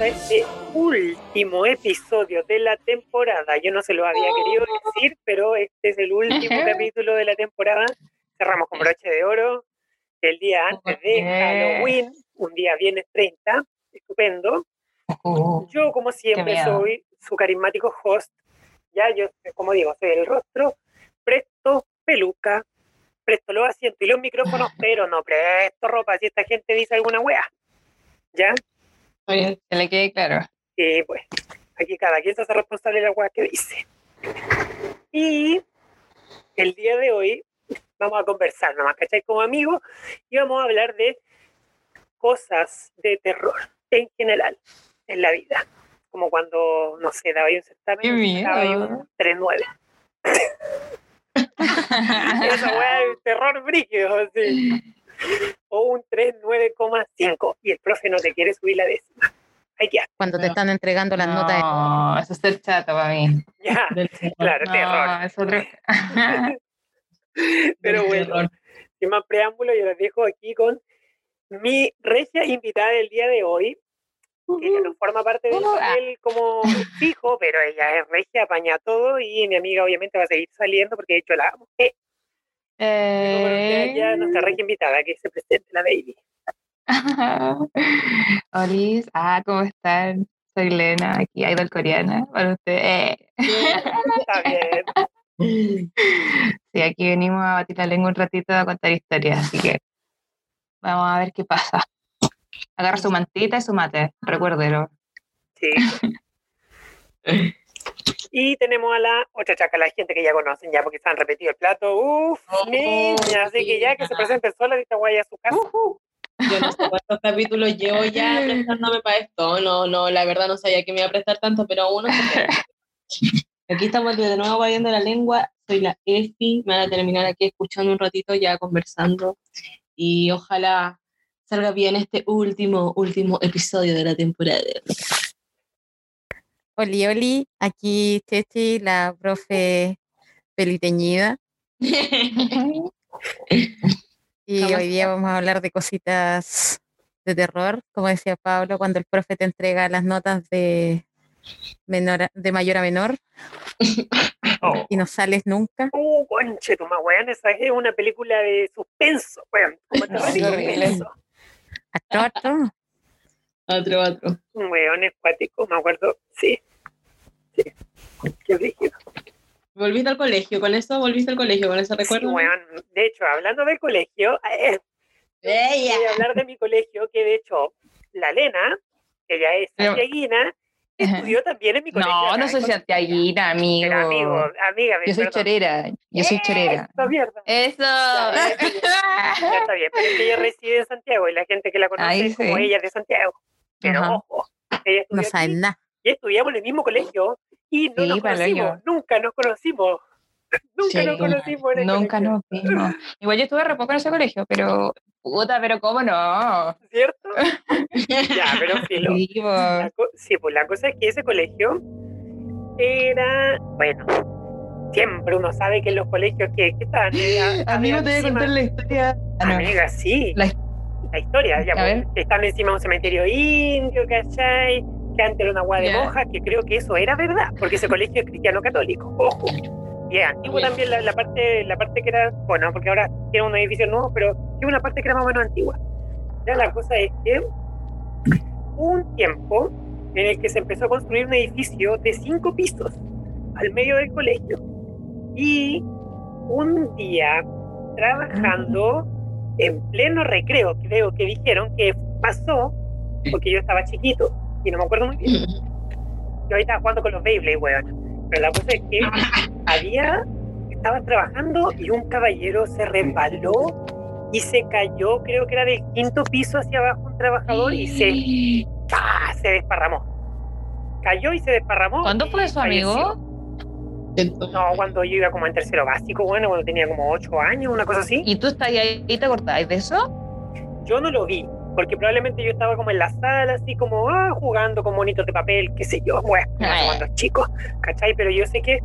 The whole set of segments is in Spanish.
a este último episodio de la temporada. Yo no se lo había querido decir, pero este es el último capítulo de la temporada. Cerramos con broche de oro. El día antes de. Halloween, un día viernes 30, estupendo. Uh, Yo, como siempre, soy su carismático host. Ya, yo, como digo, soy el rostro. Presto peluca, presto los asientos y los micrófonos, pero no presto ropa si esta gente dice alguna wea. ¿Ya? Oye, que le quede claro. Y pues, aquí cada quien se hace responsable de la weá que dice. Y el día de hoy vamos a conversar nomás, ¿cachai? Como amigos, y vamos a hablar de cosas de terror en general en la vida. Como cuando, no sé, daba un certamen, ¡Qué y sacaba ahí miedo! un 3-9. Esa weá de terror brígido, así. O un 3-9,5. Y el profe no te quiere subir la décima. Hay que cuando te No. están entregando las notas. No, eso es ser chato para mí. ya. Del. Claro, terror. Es otro. Pero bueno, sin más preámbulo, yo les dejo aquí con mi regia invitada del día de hoy, que ella no forma parte del Uh, ah. papel como fijo, pero ella es regia, apaña todo y mi amiga obviamente va a seguir saliendo porque de hecho la amo. Eh, ya nuestra regia invitada, que se presente la baby. Olis, ah, ¿cómo están? Soy Lena, aquí idol coreana para usted. Eh. Está bien. Sí, aquí venimos a batir la lengua un ratito a contar historias, así que vamos a ver qué pasa. Agarra su mantita y su mate, recuérdelo. Sí. Y tenemos a la otra chaca, la gente que ya conocen ya porque se han repetido el plato. Uf, Oh, niña, así que ya que se presenten sola, esta guaya a su casa. Yo no sé cuántos capítulos llevo ya prestándome para esto. No, no, la verdad no sabía que me iba a prestar tanto, pero uno se. Aquí estamos de nuevo viendo la lengua. Soy la Efi. Me van a terminar aquí escuchando un ratito ya conversando. Y ojalá salga bien este último, último episodio de la temporada. Oli, oli, aquí Chechi, la profe peliteñida. Y ¿Cómo hoy día vamos a hablar de cositas de terror, como decía Pablo, cuando el profe te entrega las notas de, menor a- de mayor a menor Oh. y no sales nunca. Uh, conche, tu weón, esa es una película de suspenso, weón. Como horrible. suspenso. Otro, otro. Un weón escuático, me acuerdo. Sí. Sí. Qué brígido. ¿Volviste al colegio con eso? ¿Volviste al colegio con ese Sí, recuerdo? weón. De hecho, hablando del colegio, eh, voy a hablar de mi colegio, que de hecho, la Lena, ella es Pero- santiaguina, estudió también en mi colegio. No, acá no soy santiaguina, amigo. Pero amigo, amiga, Yo soy perdón. chorera, yo soy chorera. Mierda. Eso. Ya, Ya está bien, pero es que ella reside en Santiago y la gente que la conoce es como sí. ella es de Santiago. Pero Ajá. ojo, ella estudió No saben nada. y estudiamos en el mismo colegio y no Sí, nos conocimos, nunca nos conocimos. Nunca Sí, nos conocimos en el Nunca colegio, nos vimos. Igual yo estuve re poco en ese colegio, pero puta, pero cómo no. ¿cierto? ya, pero filo. Sí, pues la cosa es que ese colegio era, bueno, siempre uno sabe que en los colegios que, que estaban... a- Amigo, te voy a contar la historia. Ah, no. Amiga, sí. La- La historia, ver. que están encima de un cementerio indio, ¿cachai? Que antes era una agua de monjas, que creo que eso era verdad, porque ese colegio es cristiano católico, ojo. Y es antiguo Bien. también la, la parte, la parte que era, bueno, porque ahora tiene un edificio nuevo, pero tiene una parte que era más o menos antigua. Ya la cosa es que un tiempo en el que se empezó a construir un edificio de cinco pisos al medio del colegio. Y un día, trabajando en pleno recreo, creo que dijeron que pasó, porque yo estaba chiquito y no me acuerdo muy bien. Yo ahí estaba jugando con los Beyblade, weón. Pero la cosa es que había, estaban trabajando y un caballero se resbaló y se cayó, creo que era del quinto piso hacia abajo un trabajador y se, se desparramó. Cayó y se desparramó. ¿Cuándo fue eso, amigo? No, cuando yo iba como en tercero básico, bueno, cuando tenía como 8 años, una cosa así. ¿Y tú estás ahí y te acordáis de eso? Yo no lo vi, porque probablemente yo estaba como en la sala, así como ah, jugando con monitos de papel, qué sé yo, bueno, ya. cuando chicos, ¿cachai? Pero yo sé que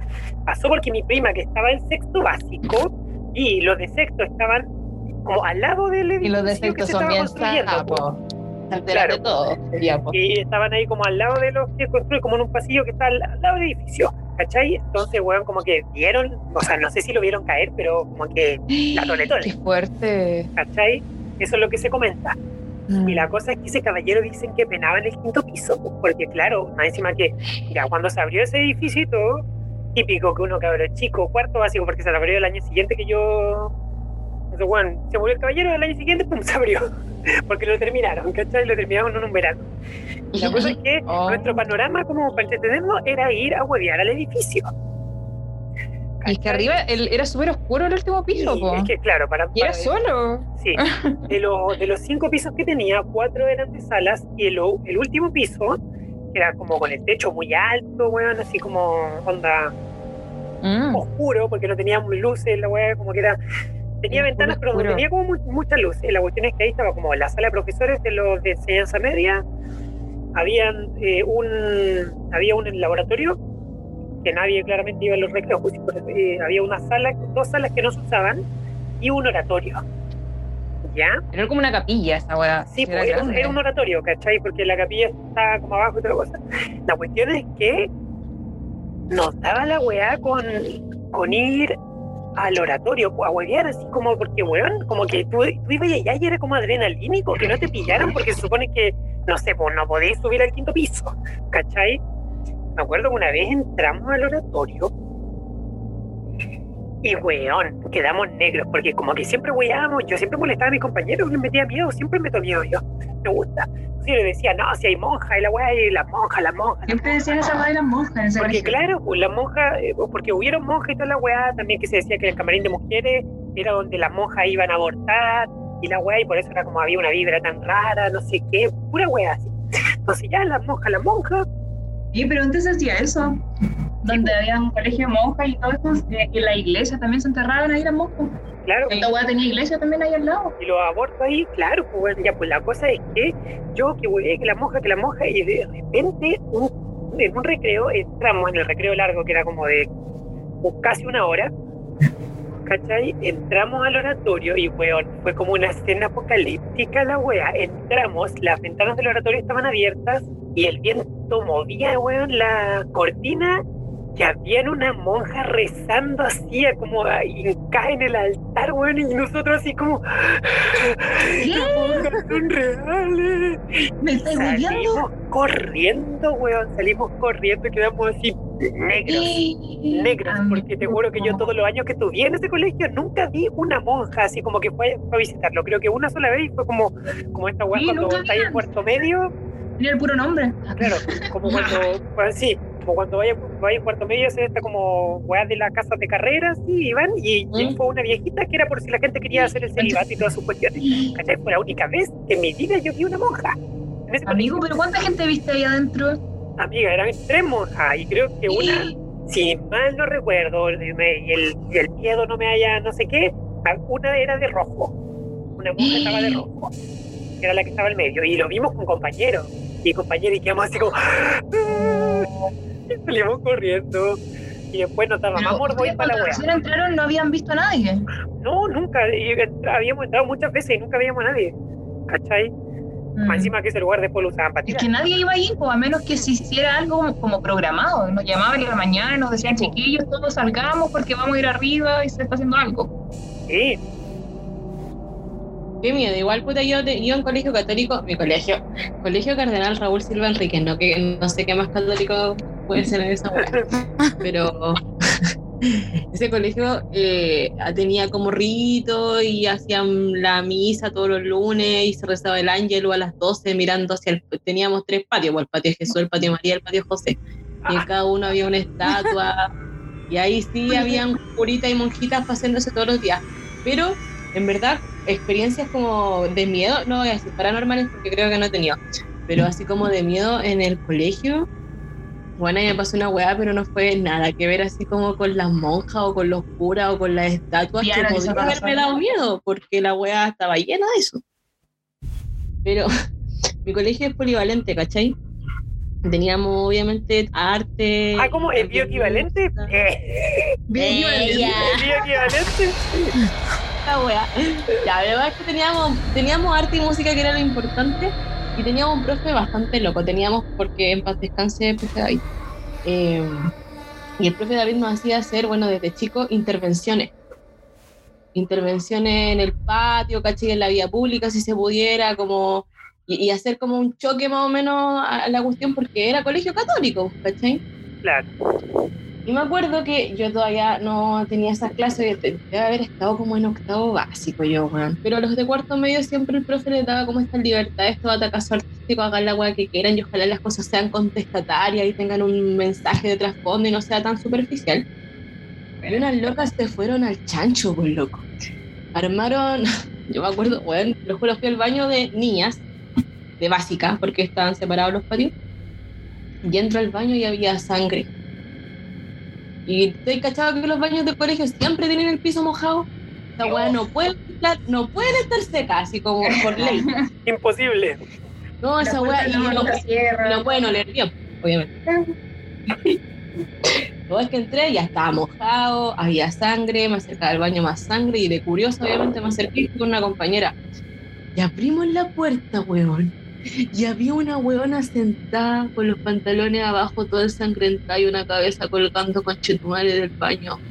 pasó porque mi prima, que estaba en sexto básico, y los de sexto estaban como al lado del Y edificio los que defectos se son bien Claro. de todo. Sería, y estaban ahí como al lado de los que construyen, como en un pasillo que está al, al lado del edificio, ¿cachai? Entonces, weón, como que vieron, o sea, no sé si lo vieron caer, pero como que la tole tole, Qué fuerte. ¿cachai? Eso es lo que se comenta. Mm. Y la cosa es que ese caballero dicen que penaba en el quinto piso, pues, porque claro, más encima que ya cuando se abrió ese edificio y todo, típico que uno cabrón chico, cuarto básico, porque se abrió el año siguiente que yo... Entonces, bueno, se murió el caballero el año siguiente, pum, se abrió. Porque lo terminaron, ¿cachai? Lo terminaron en un verano. La cosa es que Oh. nuestro panorama como para entretenernos era ir a huevear al edificio. Y que arriba el- era súper oscuro el último piso, po. es que claro, para, Y era solo. Sí, de, los de los cinco pisos que tenía, cuatro eran de salas y el, último piso, que era como con el techo muy alto, weón, así como onda Mm. oscuro, porque no tenía luces, la weá, como que era. Tenía Oscuro, ventanas, pero no tenía como mu- muchas luces. La cuestión es que ahí estaba como la sala de profesores de los de enseñanza media. Habían eh, un había un laboratorio que nadie claramente iba a los recreos, pues, eh, había una sala, dos salas que no se usaban y un oratorio. ¿Ya? Era como una capilla esa weá. Sí, Era pues, era, un, grande. era un oratorio, ¿cachai? Porque la capilla estaba como abajo y otra cosa. La cuestión es que nos daba la weá con, con ir al oratorio, a huevear, así como porque, weón, como que tú, tú ibas allá y era como adrenalínico, que no te pillaran, porque se supone que, no sé, pues no podéis subir al quinto piso, ¿cachai? Me acuerdo que una vez entramos al oratorio y, weón, quedamos negros, porque como que siempre weábamos, yo siempre molestaba a mis compañeros, les metía miedo, siempre meto miedo yo, me gusta. Sí, le decía, no, si hay monja y la weá, y las monjas, las monjas. Siempre decían esa madre de las monjas porque claro, pues las monjas, eh, porque hubieron monjas y toda la weá, también que se decía que el camarín de mujeres era donde las monjas iban a abortar y la weá, y por eso era como había una vibra tan rara, no sé qué, pura weá así. Entonces ya las monjas, las monjas, Sí, pero antes hacía eso. Donde había un colegio de monjas y todo eso. eh, Y la iglesia también se enterraban ahí las monjas. claro, Esta weá tenía iglesia también ahí al lado. y los abortos ahí, claro, pues ya, pues la cosa es que yo que weé, que la monja, que la monja, y de repente, un- en un recreo, entramos en el recreo largo, que era como de pues, casi una hora, ¿cachai? Entramos al oratorio y, weón, fue como una escena apocalíptica la wea. Entramos, las ventanas del oratorio estaban abiertas y el viento movía, weón, la cortina y había una monja rezando así, como hincada en el altar, weón, y nosotros así como, las monjas son reales. ¿Me? Salimos corriendo, weón, salimos corriendo y quedamos así negros negros, porque te juro que yo todos los años que estuve en ese colegio nunca vi una monja así como que fue, fue a visitarlo. Creo que una sola vez y fue como, como esta Sí, cuando en vi. cuarto medio, Tenía el puro nombre. claro, como cuando, pues, sí, como cuando vaya, vaya en cuarto medio se esta como weá de las casas de carreras, sí, iban, y, y Mm. fue una viejita que era por si la gente quería hacer el celibato y todas sus cuestiones. ¿Cachai? Fue la única vez que en mi vida yo vi una monja. Amigo, pero ¿cuánta gente viste ahí adentro? Amiga, eran tres monjas y creo que una si mal no recuerdo, y y el, y el miedo no me haya, no sé qué, una era de rojo. Una monja estaba de rojo, que era la que estaba al medio, y lo vimos con compañeros. Y compañeros, y quedamos así como. Salimos corriendo. Y después nos ustedes ir para la cuando wea. entraron no habían visto a nadie. No, nunca. y habíamos entrado muchas veces y nunca veíamos a nadie. ¿Cachai? Mm. Más encima que ese lugar después lo usaban para Es tirar. que nadie iba ahí, pues, a menos que se hiciera algo como, como programado. Nos llamaban en la mañana, nos decían, chiquillos, todos salgamos porque vamos a ir arriba y se está haciendo algo. Sí, Qué miedo, igual puta yo, te- yo en colegio católico, mi colegio, colegio cardenal Raúl Silva Enrique, no, que, no sé qué más católico puede ser en esa hueá, pero ese colegio eh, tenía como rito y hacían la misa todos los lunes y se rezaba el ángel a las 12 mirando hacia el, teníamos tres patios, pues, el patio de Jesús, el patio de María, el patio de José, y en cada uno había una estatua. Y ahí sí habían curitas y monjitas pasándose todos los días, pero en verdad experiencias como de miedo, no voy a decir paranormales porque creo que no he tenido, pero así como de miedo en el colegio, Bueno, ahí me pasó una weá, pero no fue nada que ver así como con las monjas o con los curas o con las estatuas Diana, que podría haberme dado miedo, porque la weá estaba llena de eso. Pero mi colegio es polivalente, ¿cachai? Teníamos obviamente arte. Ah, ¿cómo? ¿Es bioequivalente? Eh. ¿Es bioequivalente? esta wea. Ya, la verdad es que teníamos, teníamos arte y música que era lo importante y teníamos un profe bastante loco. Teníamos, porque en paz descanse, profe David. Eh, y el profe David nos hacía hacer, bueno, desde chico, intervenciones. Intervenciones en el patio, ¿cachai? En la vía pública, si se pudiera, como. Y hacer como un choque más o menos a la cuestión, porque era colegio católico, ¿cachai? Claro. Y me acuerdo que yo todavía no tenía esas clases, de- debe haber estado como en octavo básico yo, weón. Pero a los de cuarto medio siempre el profe les daba como esta libertad, esto de acaso artístico, hagan la weá que quieran y ojalá las cosas sean contestatarias y tengan un mensaje de trasfondo y no sea tan superficial. Y unas locas se fueron al chancho, pues loco. Armaron, yo me acuerdo, weón, lo juro, fui al baño de niñas, de básica, porque estaban separados los patios. Y entro al baño y había sangre. Y estoy cachado que los baños de colegio siempre tienen el piso mojado. Esta weá no puede, estar- no pueden estar secas, así como por ley. Imposible. No, esa weá y no, no, no pueden oler bien, obviamente. Luego es que entré, ya estaba mojado, había sangre, me acercaba al baño más sangre y de curioso, obviamente, me acerqué con una compañera. Y abrimos la puerta, weón. Y había una weona sentada con los pantalones abajo, toda ensangrentada y una cabeza colgando con chetumare del baño.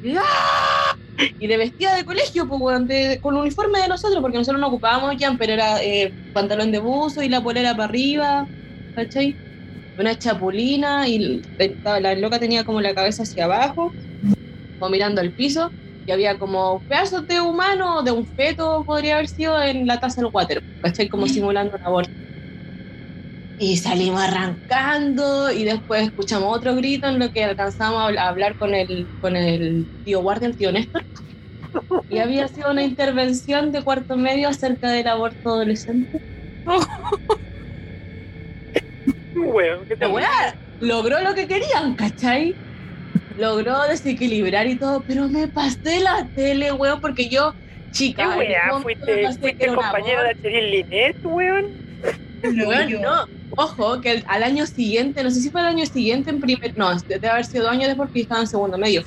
Y ¡ah! Y de vestida de colegio, pues, con el uniforme de nosotros, porque nosotros no ocupábamos jumper, era eh, pantalón de buzo y la polera para arriba, ¿cachai? Una chapulina y estaba- la loca tenía como la cabeza hacia abajo, como mirando al piso, y había como pedazos de humano, de un feto, podría haber sido en la taza del water, ¿cachai? Como simulando un aborto. Y salimos arrancando y después escuchamos otro grito en lo que alcanzamos a habl- a hablar con el, con el tío guardia, el tío Néstor. Y había sido una intervención de cuarto medio acerca del aborto adolescente. Weón, ¿qué te logró lo que querían, ¿cachai? Logró desequilibrar y todo, pero me pasé la tele, weón, porque yo, ¿Qué chica, weá? ¿Fuiste, no qué fuiste era un compañero de Cheryl Linet, weón? Weón, no. Ojo, que el- al año siguiente, no sé si fue al año siguiente, en primer, no, debe haber sido dos años después porque estaba en segundo medio.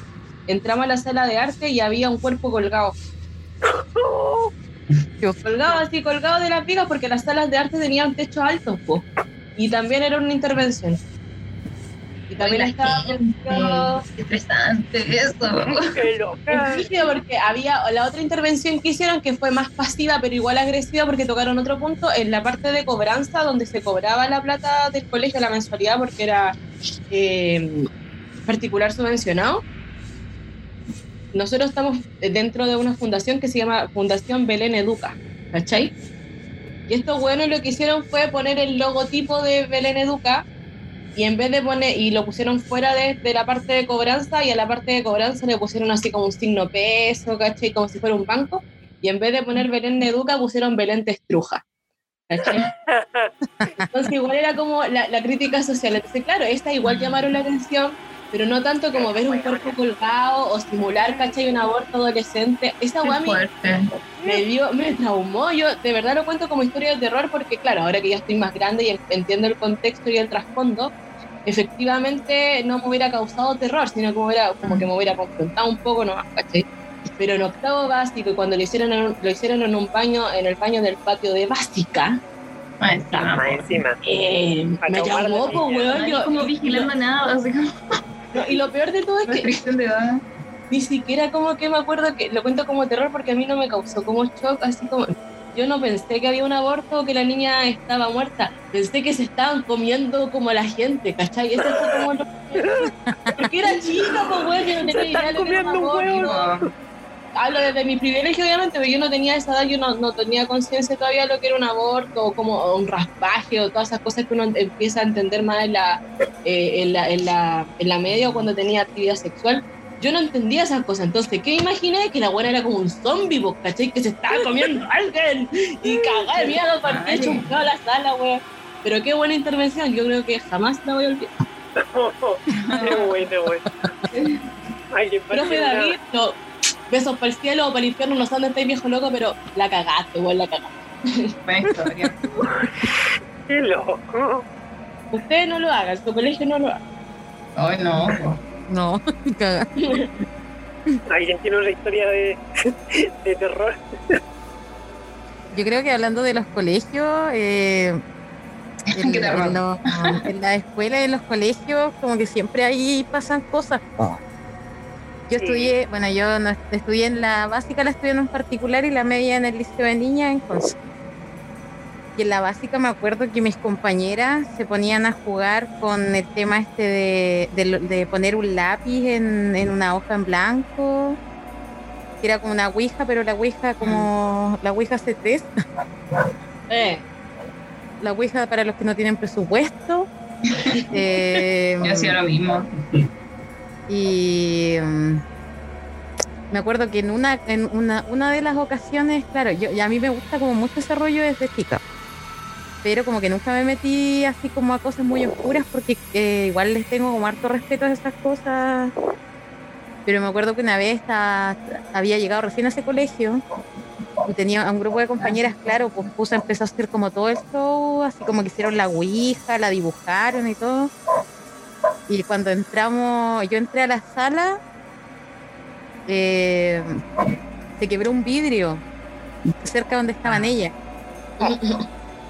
Entramos a la sala de arte y había un cuerpo colgado. Colgado así, colgado de las vigas porque las salas de arte tenían techos altos, po. Y también era una intervención. También estaba colgado- Qué estresante eso. Qué loca. Es porque había la otra intervención que hicieron que fue más pasiva pero igual agresiva porque tocaron otro punto en la parte de cobranza donde se cobraba la plata del colegio, la mensualidad porque era eh, particular subvencionado. Nosotros estamos dentro de una fundación que se llama Fundación Belén Educa, ¿cachai? Y estos buenos lo que hicieron fue poner el logotipo de Belén Educa y en vez de poner, y lo pusieron fuera de, de la parte de cobranza, y a la parte de cobranza le pusieron así como un signo peso, ¿cachai? Como si fuera un banco, y en vez de poner Belén Educa pusieron Belén Testruja. ¿cachai? Entonces igual era como la, la crítica social. Entonces, claro, esta igual llamaron la atención, pero no tanto como ver un cuerpo colgado o simular, ¿cachai? Un aborto adolescente. Esa weá me, dio, me traumó. Yo de verdad lo cuento como historia de terror porque, claro, ahora que ya estoy más grande y en- entiendo el contexto y el trasfondo, efectivamente no me hubiera causado terror, sino que me hubiera, como que me hubiera confrontado un poco nomás, ¿cachai? Pero en octavo básico, y cuando lo hicieron en, un- lo hicieron en un baño, en el baño del patio de básica, encima, eh, me weón. Nadie yo- como y- vigilando nada, así como no, y lo peor de todo es que de ni siquiera como que me acuerdo que lo cuento como terror porque a mí no me causó como shock, así como yo no pensé que había un aborto o que la niña estaba muerta, pensé que se estaban comiendo como a la gente, ¿cachai? Eso fue como lo porque era chica, pues güey, yo no Se tenía idea de lo que era un comiendo huevo. Hablo desde mi privilegio, obviamente, pero yo no tenía esa edad, yo no, no tenía conciencia todavía de lo que era un aborto o como un raspaje o todas esas cosas que uno empieza a entender más en la, eh, en la, en la, en la media o cuando tenía actividad sexual. Yo no entendía esas cosas, entonces, ¿qué imaginé? Que la buena era como un zombie, pues, ¿cachai? Que se estaba comiendo a alguien y cagada de miedo, partía chuncado la sala, weón. pero qué buena intervención. Yo creo que jamás la voy a olvidar. Qué bueno, güey. Ay, qué Profe David, no, besos para el cielo o para el infierno, no sé dónde estáis viejo loco, pero la cagaste, igual la cagaste. Qué loco. Ustedes no lo hagan, su colegio no lo haga. Ay, no. No, caga. Alguien tiene una historia de, de terror. Yo creo que hablando de los colegios, eh, en, Qué terror. en los- en la escuela y en los colegios, como que siempre ahí pasan cosas. Yo Sí. estudié, bueno, yo no est- estudié en la básica, la estudié en un particular y la media en el liceo de niñas en Conce. Y en la básica me acuerdo que mis compañeras se ponían a jugar con el tema este de, de poner un lápiz en, en una hoja en blanco, que era como una ouija, pero la ouija como la ouija C3, Eh, la ouija para los que no tienen presupuesto. Eh, Yo hacía lo mismo. y mm, me acuerdo que en una, en una, una de las ocasiones, claro, yo, y a mí me gusta como mucho ese rollo desde chica. Pero como que nunca me metí así como a cosas muy oscuras porque eh, igual les tengo como harto respeto a esas cosas. Pero me acuerdo que una vez había llegado recién a ese colegio y tenía a un grupo de compañeras, claro, pues puso, empezó a hacer como todo el show, así como que hicieron la ouija, la dibujaron y todo. Y cuando entramos, yo entré a la sala, eh, se quebró un vidrio cerca donde estaban ellas.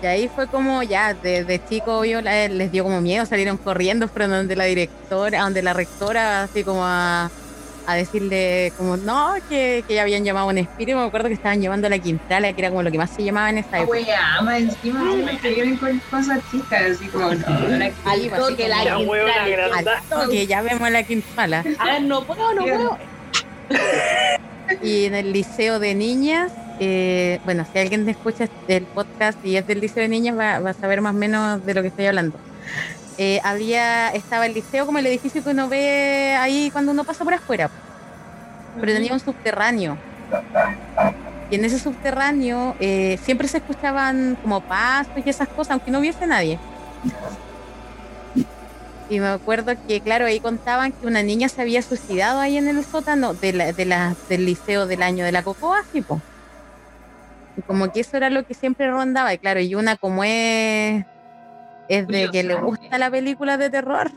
Y ahí fue como ya, desde chico yo la- les dio como miedo, salieron corriendo, fueron donde la directora, a donde la rectora, así como a, a decirle como no, que, que ya habían llamado a un espíritu. Me acuerdo que estaban llevando a la Quintala, que era como lo que más se llamaba en esa época. Wea, más encima me cayeron con cosas chicas, así como no. al así toque la la huevona Quintana. grande. Al toque, ya vemos a la Quintala. A ver, no puedo, no puedo. Y en el liceo de niñas, eh, bueno, si alguien escucha el podcast y es del liceo de niñas, va, a saber más o menos de lo que estoy hablando. Eh, había, estaba el liceo como el edificio que uno ve ahí cuando uno pasa por afuera, pero tenía un subterráneo. Y en ese subterráneo eh, siempre se escuchaban como pasos y esas cosas, aunque no hubiese nadie. Y me acuerdo que, claro, ahí contaban que una niña se había suicidado ahí en el sótano de la, de la- del liceo del año de la Cocoa, sí, po. Y como que eso era lo que siempre rondaba. Y claro, y una como es, es de que le gusta la película de terror,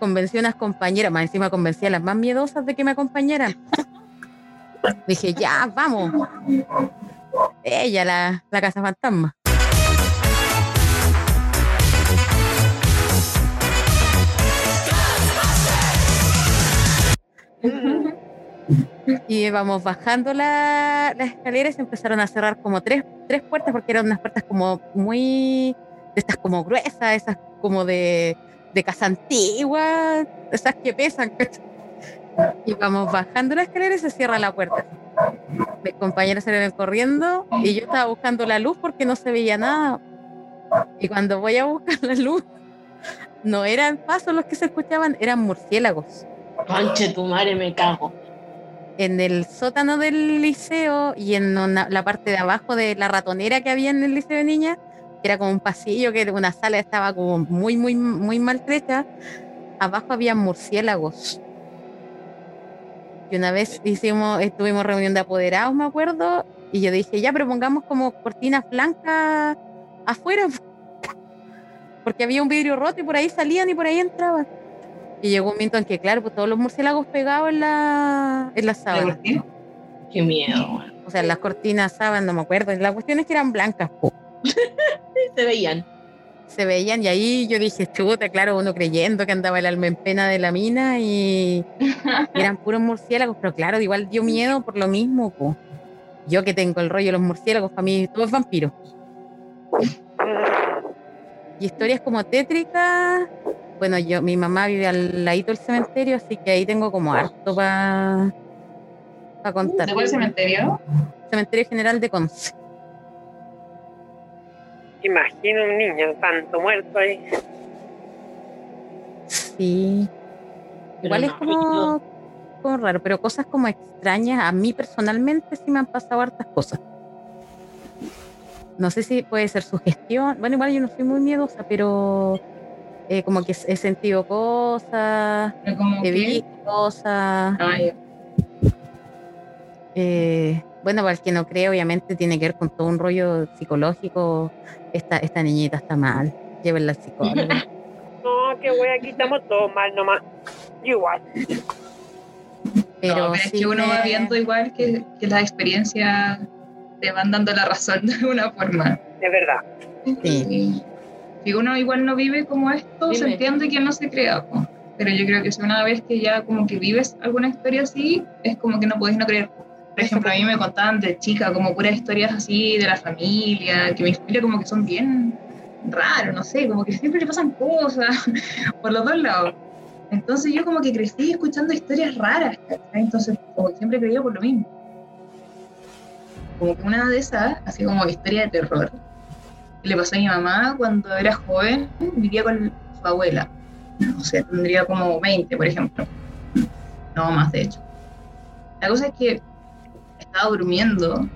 convenció a unas compañeras, más encima convencía a las más miedosas de que me acompañaran. Dije, ya, vamos. Ella, la, la casa fantasma. Y vamos bajando la- las escaleras y se empezaron a cerrar como tres, tres puertas porque eran unas puertas como muy, de estas como gruesas, esas como de, de casa antigua, esas que pesan. Y vamos bajando la escalera y se cierra la puerta. Mis compañeros salieron corriendo y yo estaba buscando la luz porque no se veía nada. Y cuando voy a buscar la luz, no eran pasos los que se escuchaban, eran murciélagos. Conche tu madre, me cago. En el sótano del liceo y en la parte de abajo de la ratonera que había en el liceo de niñas, que era como un pasillo, que una sala estaba como muy, muy, muy maltrecha, abajo había murciélagos. Y una vez hicimos, estuvimos reunión de apoderados, me acuerdo, y yo dije, ya, pero pongamos como cortinas blancas afuera, porque había un vidrio roto y por ahí salían y por ahí entraban. Y llegó un momento en que, claro, pues todos los murciélagos pegados en la, en la sábana. Qué miedo. O sea, las cortinas sábanas, no me acuerdo. La cuestión es que eran blancas. Se veían. se veían y ahí yo dije, chuta, claro, uno creyendo que andaba el alma en pena de la mina y eran puros murciélagos, pero claro, igual dio miedo por lo mismo, po. Yo que tengo el rollo de los murciélagos, para mí todo es vampiro. Y historias como tétricas, bueno, yo, mi mamá vive al ladito del cementerio, así que ahí tengo como harto para contar. ¿De cuál cementerio? Cementerio General de Conce. Imagino un niño tanto muerto ahí. Sí. Pero Igual es no, como, como raro, pero cosas como extrañas, a mí personalmente sí me han pasado hartas cosas. no sé si puede ser sugestión. Bueno, igual yo no soy muy miedosa, pero eh, como que he sentido cosas, he visto cosas. Ah. Eh, bueno, para el que no cree, obviamente tiene que ver con todo un rollo psicológico. Esta, esta niñita está mal. Llévenla al psicólogo. No, qué wea, aquí estamos todos mal nomás. Igual. Pero, no, pero es que uno va viendo igual que, que las experiencias te van dando la razón de alguna forma. Es verdad. Sí. Si uno igual no vive como esto, se Dime. entiende que no se crea. po. Pero yo creo que si una vez que ya como que vives alguna historia así, es como que no podéis no creer. Por ejemplo, a mí me contaban de chica como puras historias así de la familia, que mi familia como que son bien raros, no sé, como que siempre le pasan cosas por los dos lados. Entonces yo como que crecí escuchando historias raras. Entonces como que siempre creía por lo mismo. Como que una de esas, así como historia de terror, le pasó a mi mamá cuando era joven, vivía con su abuela. No sé, tendría como 20, por ejemplo. No más, de hecho. La cosa es que estaba durmiendo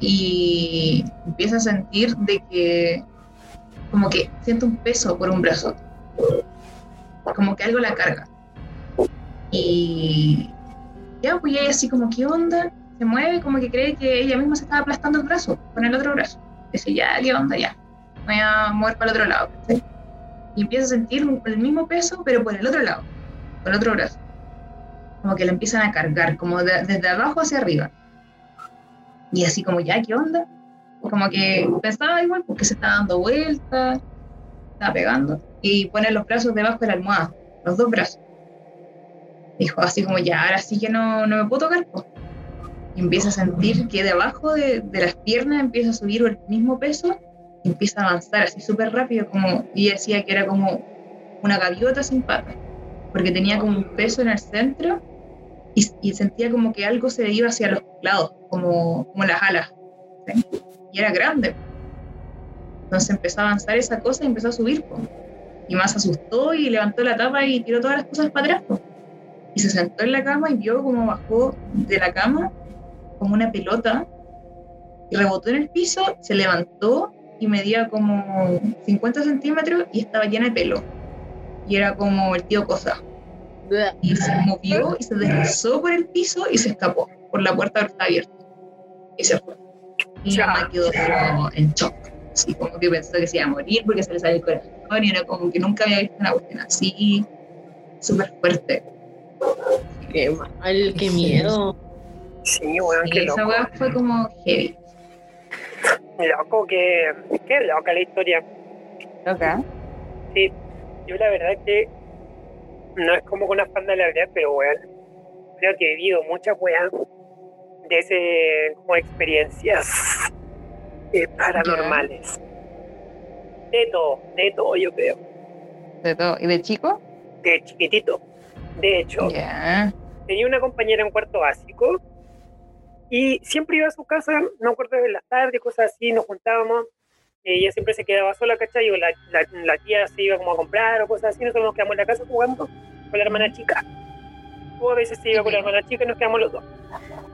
y empieza a sentir de que como que siente un peso por un brazo. Como que algo la carga. Y ya, pues ella así como, ¿qué onda? Se mueve, como que cree que ella misma se estaba aplastando el brazo con el otro brazo. Dice, ya, ¿qué onda? Ya. Voy a mover para el otro lado. ¿cachai? Y empieza a sentir el mismo peso, pero por el otro lado, por el otro brazo. Como que la empiezan a cargar, como de- desde abajo hacia arriba. Y así como, ya, ¿qué onda? Como que pensaba igual, porque se estaba dando vueltas, estaba pegando, y pone los brazos debajo de la almohada, los dos brazos. Dijo así como, ya, ahora sí que no, no me puedo tocar. po". Y empieza a sentir que debajo de, de las piernas empieza a subir el mismo peso empieza a avanzar así súper rápido, como, y decía que era como una gaviota sin patas, porque tenía como un peso en el centro y, y sentía como que algo se iba hacia los lados, como, como las alas. ¿sí? Y era grande. Entonces empezó a avanzar esa cosa y empezó a subir. Y más asustó y levantó la tapa y tiró todas las cosas para atrás. Y se sentó en la cama y vio como bajó de la cama como una pelota y rebotó en el piso, se levantó y medía como 50 centímetros y estaba llena de pelo. Y era como el tío Cosa. Y se movió y se deslizó por el piso y se escapó por la puerta que está abierta. Y se fue. Y mi mamá quedó como en shock. Así como que pensó que se iba a morir porque se le salió el corazón y era como que nunca había visto una cuestión así, súper fuerte. Qué mal, qué miedo. Sí, Y qué esa loco. weá fue como heavy. Loco, qué, qué loca la historia. Loca. Sí, yo la verdad que no es como con afán de alardear, pero weón, creo que he vivido muchas weas de ese, como experiencias eh, paranormales. De todo, de todo yo creo. De todo. ¿Y de chico? De chiquitito. De hecho, tenía una compañera en cuarto básico y siempre iba a su casa, no acuerdo de las tardes, cosas así, nos juntábamos. Ella siempre se quedaba sola, ¿cachai? O la, la, la tía se iba como a comprar o cosas así, nosotros nos quedamos en la casa jugando con la hermana chica. O a veces se iba con la hermana chica y nos quedamos los dos.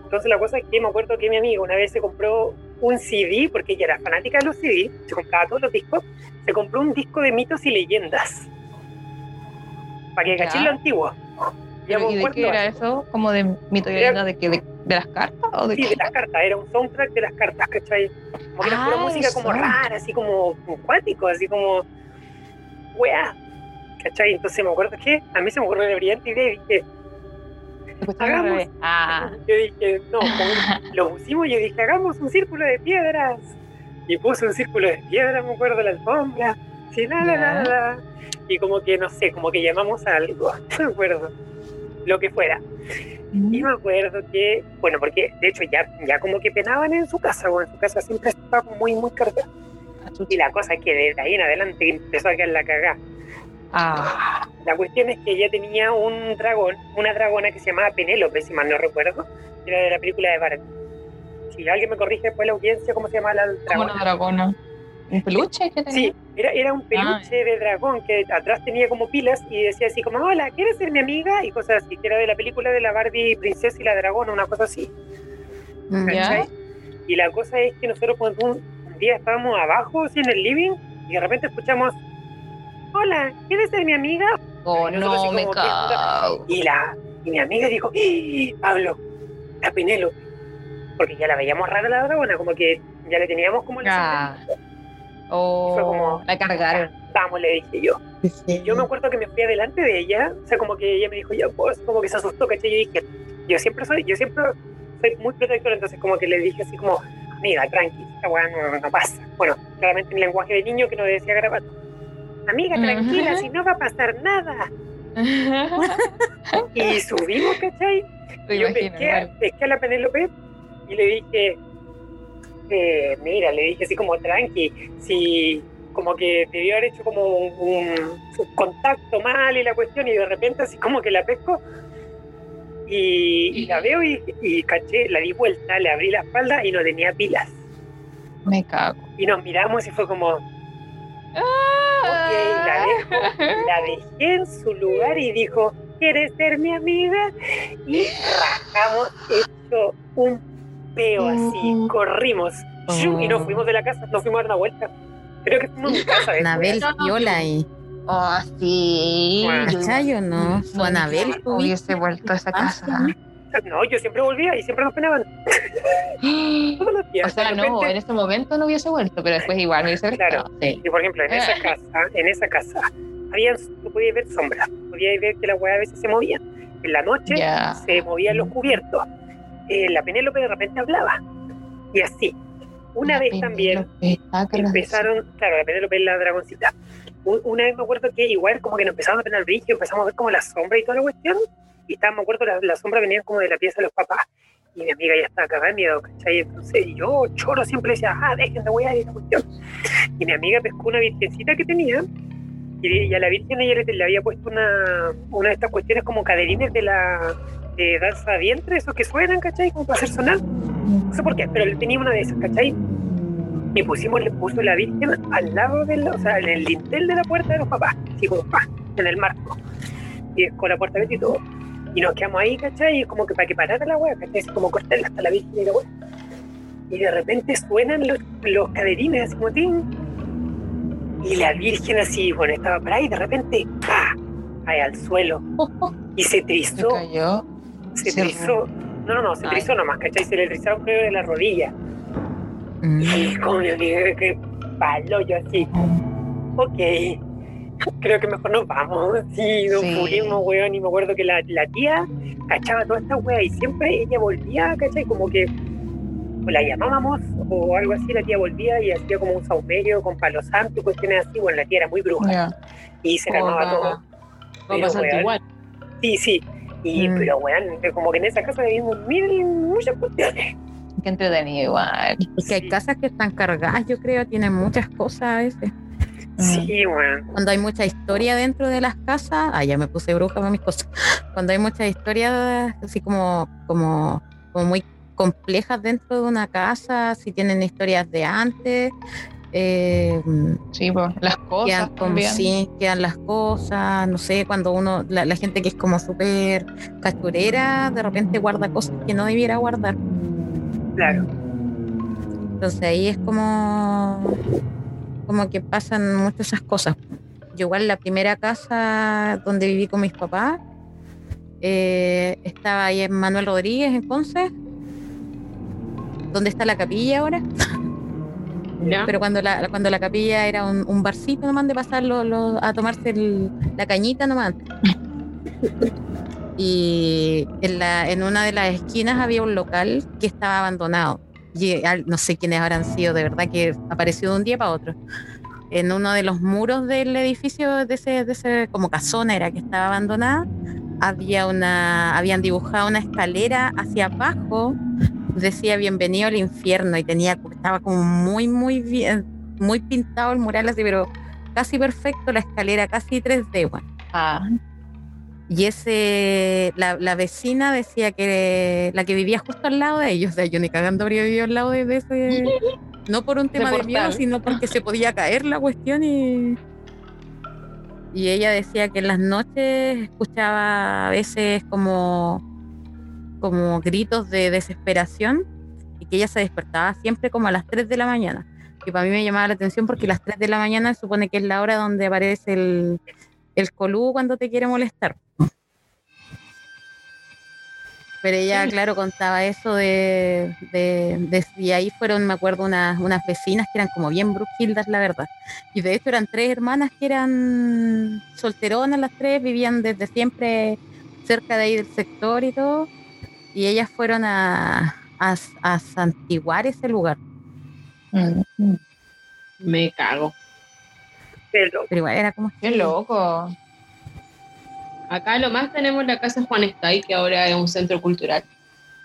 Entonces la cosa es que me acuerdo que mi amiga una vez se compró un CD, porque ella era fanática de los CD, se compraba todos los discos, se compró un disco de mitos y leyendas. Para que caché lo antiguo. Pero, ¿Y de qué era eso? ¿Como de mito y Era- leyenda de, que de, de las cartas? ¿O de Sí, qué? de las cartas, era un soundtrack de las cartas, ¿cachai? Como que era pura Ah, música como rara, así como cuático, así como weá, ¿cachai? Entonces me acuerdo que a mí se me ocurrió la brillante idea y dije, hagamos. Ah, yo dije, no, como lo pusimos, yo dije, hagamos un círculo de piedras. Y puse un círculo de piedras, me acuerdo, la alfombra, sí, la, la, la, la. Y como que, no sé, como que llamamos a algo, me acuerdo, lo que fuera. Y me acuerdo que, bueno, porque de hecho ya, ya como que penaban en su casa, o en su casa siempre estaba muy, muy cargada. Y la cosa es que desde ahí en adelante empezó a quedar la cagada. ah, La cuestión es que ella tenía un dragón, una dragona que se llamaba Penélope, si mal no recuerdo, que era de la película de Barbie. Si alguien me corrige después la audiencia, ¿cómo se llama la dragona? una dragona. ¿Un peluche que tenía? Sí, era, era un peluche de dragón que atrás tenía como pilas y decía así como, hola, ¿quieres ser mi amiga? Y cosas así, que era de la película de la Barbie Princesa y la Dragona, una cosa así. Mm. ¿cachai? Y la cosa es que nosotros cuando un, día estábamos abajo, así en el living, y de repente escuchamos, hola, ¿quieres ser mi amiga? Oh, Y no, me. Y, la, y mi amiga dijo, ¡Eh, Pablo, la Penélope. Porque ya la veíamos rara la dragona, como que ya le teníamos como la Ah. Oh, Fue como- la cargaron. Vamos, le dije yo. Y yo me acuerdo que me fui adelante de ella, o sea, como que ella me dijo, ya, pues, como que se asustó, ¿cachai? Yo dije, yo siempre soy, yo siempre soy muy protector, entonces como que le dije así como, amiga, tranqui, esta weá no, no pasa. Bueno, claramente en lenguaje de niño que no decía garabato. Amiga, tranquila, si no va a pasar nada. Y subimos, ¿cachai? Y yo imagino, pesqué, pesqué a la Penélope y le dije, eh, mira, le dije así como tranqui, si como que debió haber hecho como un, contacto mal y la cuestión y de repente así como que la pesco y, y la veo y, y caché, la di vuelta, le abrí la espalda y no tenía pilas. Me cago. Y nos miramos y fue como, ok, la dejo, la dejé en su lugar y dijo, ¿quieres ser mi amiga? Y rajamos hecho un peo así, corrimos y nos fuimos de la casa, nos fuimos a dar una vuelta. Creo que fuimos a mi casa. Anabel viola ahí. Oh, sí. Bueno. Yo ¿Cachai o no? Su no Anabel hubiese vuelto a esa casa. No, yo siempre volvía y siempre nos penaban. O sea, no, en ese momento no hubiese vuelto, pero después igual me hubiese Claro. Sí. Y por ejemplo, en esa casa, en esa casa, habían, tú podías ver sombras, podías ver que las weas a veces se movían. En la noche Ya. se movían los cubiertos. Eh, la Penélope de repente hablaba. Y así. Una La vez también Penélope cargando empezaron, claro, la Penélope es la dragoncita. Un- Una vez me acuerdo que igual como que nos empezaron a penar el brillo, empezamos a ver como la sombra y toda la cuestión. Y estaba, me acuerdo, la, la sombra venía como de la pieza de los papás. Y mi amiga ya estaba cagada de miedo, ¿cachai? Entonces yo, choro, siempre decía, ah, dejen de wear esa cuestión. Y mi amiga pescó una virgencita que tenía. Y, y a la virgen ella le, le había puesto una, una de estas cuestiones como caderines de la de danza de vientre, esos que suenan, ¿cachai? Como para hacer sonar. No sé por qué, pero él tenía una de esas, ¿cachai? Y pusimos, le puso la Virgen al lado del, o sea, en el dintel de la puerta de los papás, así como pa, en el marco. Y con la puerta abierta y todo. Y nos quedamos ahí, ¿cachai? Y como que para que parara la wea, ¿cachai? Así como cortarla hasta la Virgen y la wea. Y de repente suenan los, los caderines, así como tin. Y la Virgen así, bueno, estaba para ahí, de repente, ¡pa! Ahí al suelo. Y se Se trizó, cayó. Se se trizó. No, no, no, se Ay. trizó nomás, ¿cachai? Se le trizaron creo de la rodilla. Mm. Y como amiga, que palo yo así. Ok, creo que mejor nos vamos. Sí, nos Sí. fuimos, weón. Y me acuerdo que la, la tía cachaba toda esta wea y siempre ella volvía, ¿cachai? Como que o la llamábamos o algo así, la tía volvía y hacía como un saumerio con palo santo y cuestiones así. Bueno, la tía era muy bruja y se calmaba todo. Pero, weón, igual. Sí, sí. Y, Mm. pero, weón, como que en esa casa vivimos mil, muchas cuestiones. Qué entretenido igual. Es que hay casas que están cargadas, yo creo, tienen muchas cosas a veces. Sí, weón. Cuando hay mucha historia dentro de las casas, ah, ya me puse bruja con mis cosas. Cuando hay muchas historias así como, como, como muy complejas dentro de una casa, si tienen historias de antes, eh, Sí, pues las cosas quedan como sí, quedan las cosas, no sé, cuando uno, la, la gente que es como súper cachurera, de repente guarda cosas que no debiera guardar. Claro. Entonces ahí es como, como que pasan muchas esas cosas. Yo igual la primera casa donde viví con mis papás, eh, estaba ahí en Manuel Rodríguez, en Ponce, donde está la capilla ahora. Pero cuando la, cuando la capilla era un, un barcito nomás de pasar lo- lo- a tomarse el- la cañita nomás. Y en, la, en una de las esquinas había un local que estaba abandonado. Y no sé quiénes habrán sido, de verdad que apareció de un día para otro. En uno de los muros del edificio de ese, de ese como casona era que estaba abandonada, había una, habían dibujado una escalera hacia abajo decía bienvenido al infierno y tenía estaba como muy muy bien muy pintado el mural así pero casi perfecto la escalera casi 3D bueno. Ah, y ese la, la vecina decía que la que vivía justo al lado de ellos o sea yo ni cagando habría vivido al lado de, de ese no por un tema de portal. miedo sino porque se podía caer la cuestión y y ella decía que en las noches escuchaba a veces como como gritos de desesperación y que ella se despertaba siempre como a las 3 de la mañana. que para mí me llamaba la atención porque las 3 de la mañana supone que es la hora donde aparece el, el colú cuando te quiere molestar. Pero ella, claro, contaba eso de, de, de- y ahí fueron, me acuerdo, unas, unas vecinas que eran como bien brujildas, la verdad. Y de hecho eran tres hermanas que eran solteronas las tres, vivían desde siempre cerca de ahí del sector y todo. Y ellas fueron a, a, a santiguar ese lugar. Mm, Me cago. Pero Pero igual era como... Qué loco. Acá lo más tenemos la casa Juan Estay, que ahora es un centro cultural.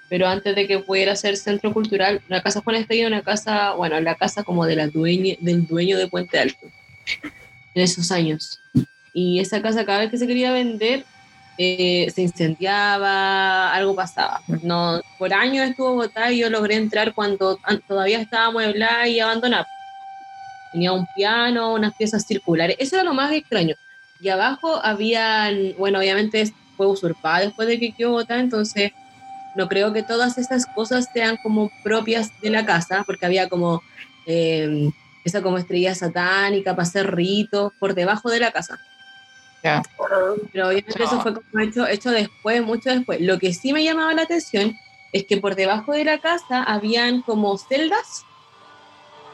Pero antes de que pudiera ser centro cultural, la casa Juan Estay era una casa, bueno, la casa como de la dueña, del dueño de Puente Alto, en esos años. Y esa casa cada vez que se quería vender, eh, se incendiaba, algo pasaba. No, por años estuvo botada y yo logré entrar cuando an- todavía estaba amueblada y abandonada. Tenía un piano, unas piezas circulares. Eso era lo más extraño. Y abajo habían, bueno, obviamente fue usurpada después de que quedó botada, entonces no creo que todas estas cosas sean como propias de la casa, porque había como eh, esa como estrella satánica para hacer ritos por debajo de la casa. Pero obviamente eso fue como hecho, hecho después, mucho después. Lo que sí me llamaba la atención es que por debajo de la casa habían como celdas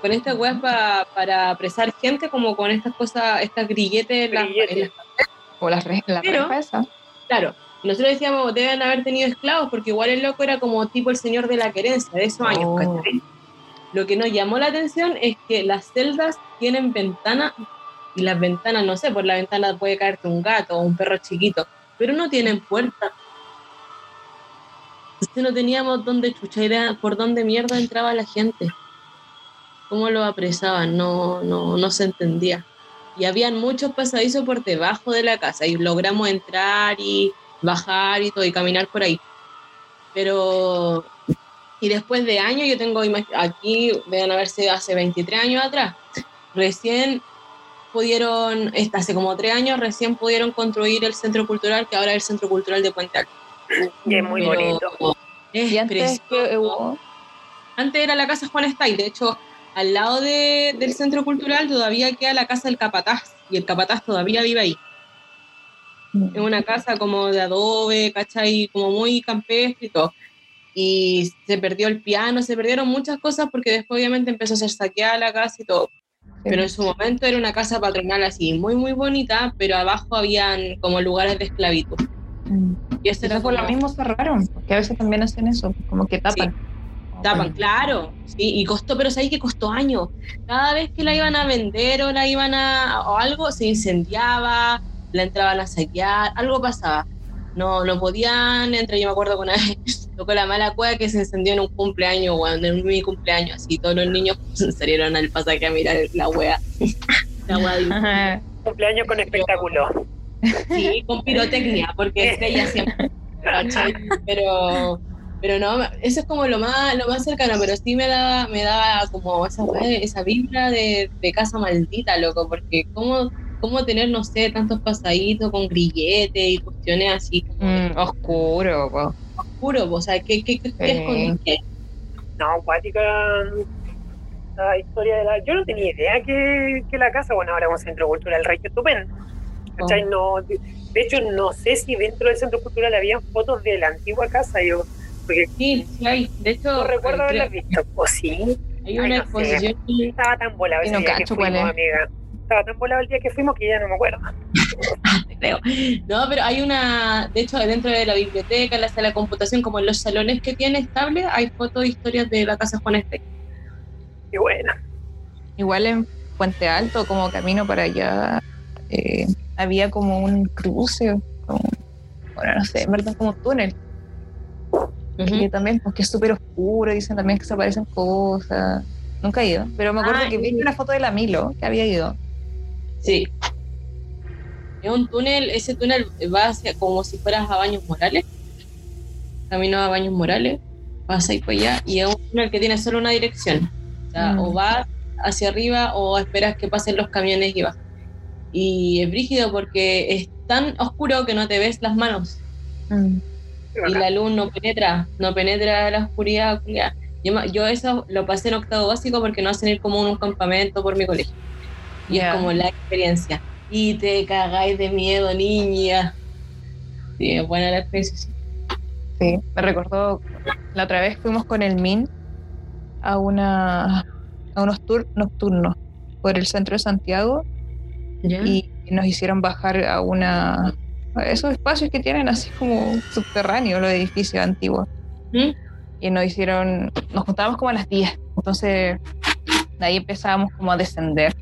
con estas weas pa- para apresar gente, como con estas cosas, estas grilletes en las- en las Grilletes. O las la Pero-. Claro, nosotros decíamos, deben haber tenido esclavos, porque igual el loco era como tipo el señor de la querencia de esos años. Oh. Lo que nos llamó la atención es que las celdas tienen ventanas, y las ventanas, no sé, por la ventana puede caerte un gato o un perro chiquito, pero no tienen puerta. Entonces no teníamos dónde chucha era, por dónde mierda entraba la gente. ¿Cómo lo apresaban? No, no, no se entendía y habían muchos pasadizos por debajo de la casa y logramos entrar y bajar y todo y caminar por ahí. Pero, y después de años, yo tengo aquí, deben haberse hace 23 años atrás, recién pudieron, esta, hace como tres años, recién pudieron construir el centro cultural, que ahora es el centro cultural de Puente Alto. y es muy Pero bonito. Es Y antes que precioso. hubo. Antes era la casa Juan Estay, de hecho, al lado de- del centro cultural todavía queda la casa del capataz, y el capataz todavía vive ahí. Es una casa como de adobe, ¿cachai? Como muy campestre y todo. Y se perdió el piano, se perdieron muchas cosas porque después obviamente empezó a ser saqueada la casa y todo. Pero en su momento era una casa patronal así, muy, muy bonita, pero abajo habían como lugares de esclavitud. Mm. Y eso era por lo mismo cerraron, porque a veces también hacen eso, como que tapan. Tapan, claro, sí, y costó, pero sabéis que costó años. Cada vez que la iban a vender o la iban a, o algo, se incendiaba, la entraban a saquear, algo pasaba. No, no podían entrar, yo me acuerdo que una vez tocó la mala cueva que se encendió en un cumpleaños, weón, en mi cumpleaños, así todos los niños salieron al pasaje a mirar la wea. la wea. Cumpleaños con espectáculo. Sí, con pirotecnia, porque es ella siempre. Pero, pero no, eso es como lo más, lo más cercano, pero sí me daba, me daba como esa, esa vibra de, de casa maldita, loco, porque cómo, cómo tener, no sé, tantos pasaditos con grilletes y cuestiones así como de Mm, oscuro, po. Oscuro, o sea, ¿qué, qué, qué, qué? No, acuática. La historia de la. Yo no tenía idea que, que la casa, bueno, ahora es un centro cultural regio estupendo. ¿Cachai? No, de, de hecho, no sé si dentro del centro cultural había fotos de la antigua casa. Yo, porque Sí, sí hay, de hecho, no recuerdo eh, haberlas visto. O sí, hay Ay, una no sé. exposición estaba tan ese no cacho cuál fuimos, es. amiga. Estaba tan volado el día que fuimos que ya no me acuerdo. creo. No, pero hay una, de hecho, dentro de la biblioteca, en la sala de computación, como en los salones que tiene estable, hay fotos e historias de la casa Juan Este. Qué bueno. Igual en Puente Alto, como camino para allá, eh, había como un cruce, como, bueno, no sé, en verdad como un túnel. Y también, porque es súper oscuro, dicen también que se aparecen cosas. Nunca he ido, pero me acuerdo Ah, que vi una foto de la Milo que había ido. Sí. Es un túnel, ese túnel va hacia como si fueras a Baños Morales. Camino a Baños Morales, vas ahí para allá y es un túnel que tiene solo una dirección. O sea, Mm. o vas hacia arriba o esperas que pasen los camiones y vas. Y es brígido porque es tan oscuro que no te ves las manos. Mm. Y la luz no penetra, no penetra la oscuridad. Yo, eso lo pasé en octavo básico porque no hacen ir como en un campamento por mi colegio. Y es como la experiencia. Y te cagáis de miedo, niña. Sí, es buena la experiencia. sí. Sí, me recordó, la otra vez fuimos con el MIN a, una, a unos tours nocturnos por el centro de Santiago y nos hicieron bajar a una a esos espacios que tienen así como subterráneos los edificios antiguos ¿Mm? y nos hicieron nos juntábamos como a las 10 entonces de ahí empezábamos como a descender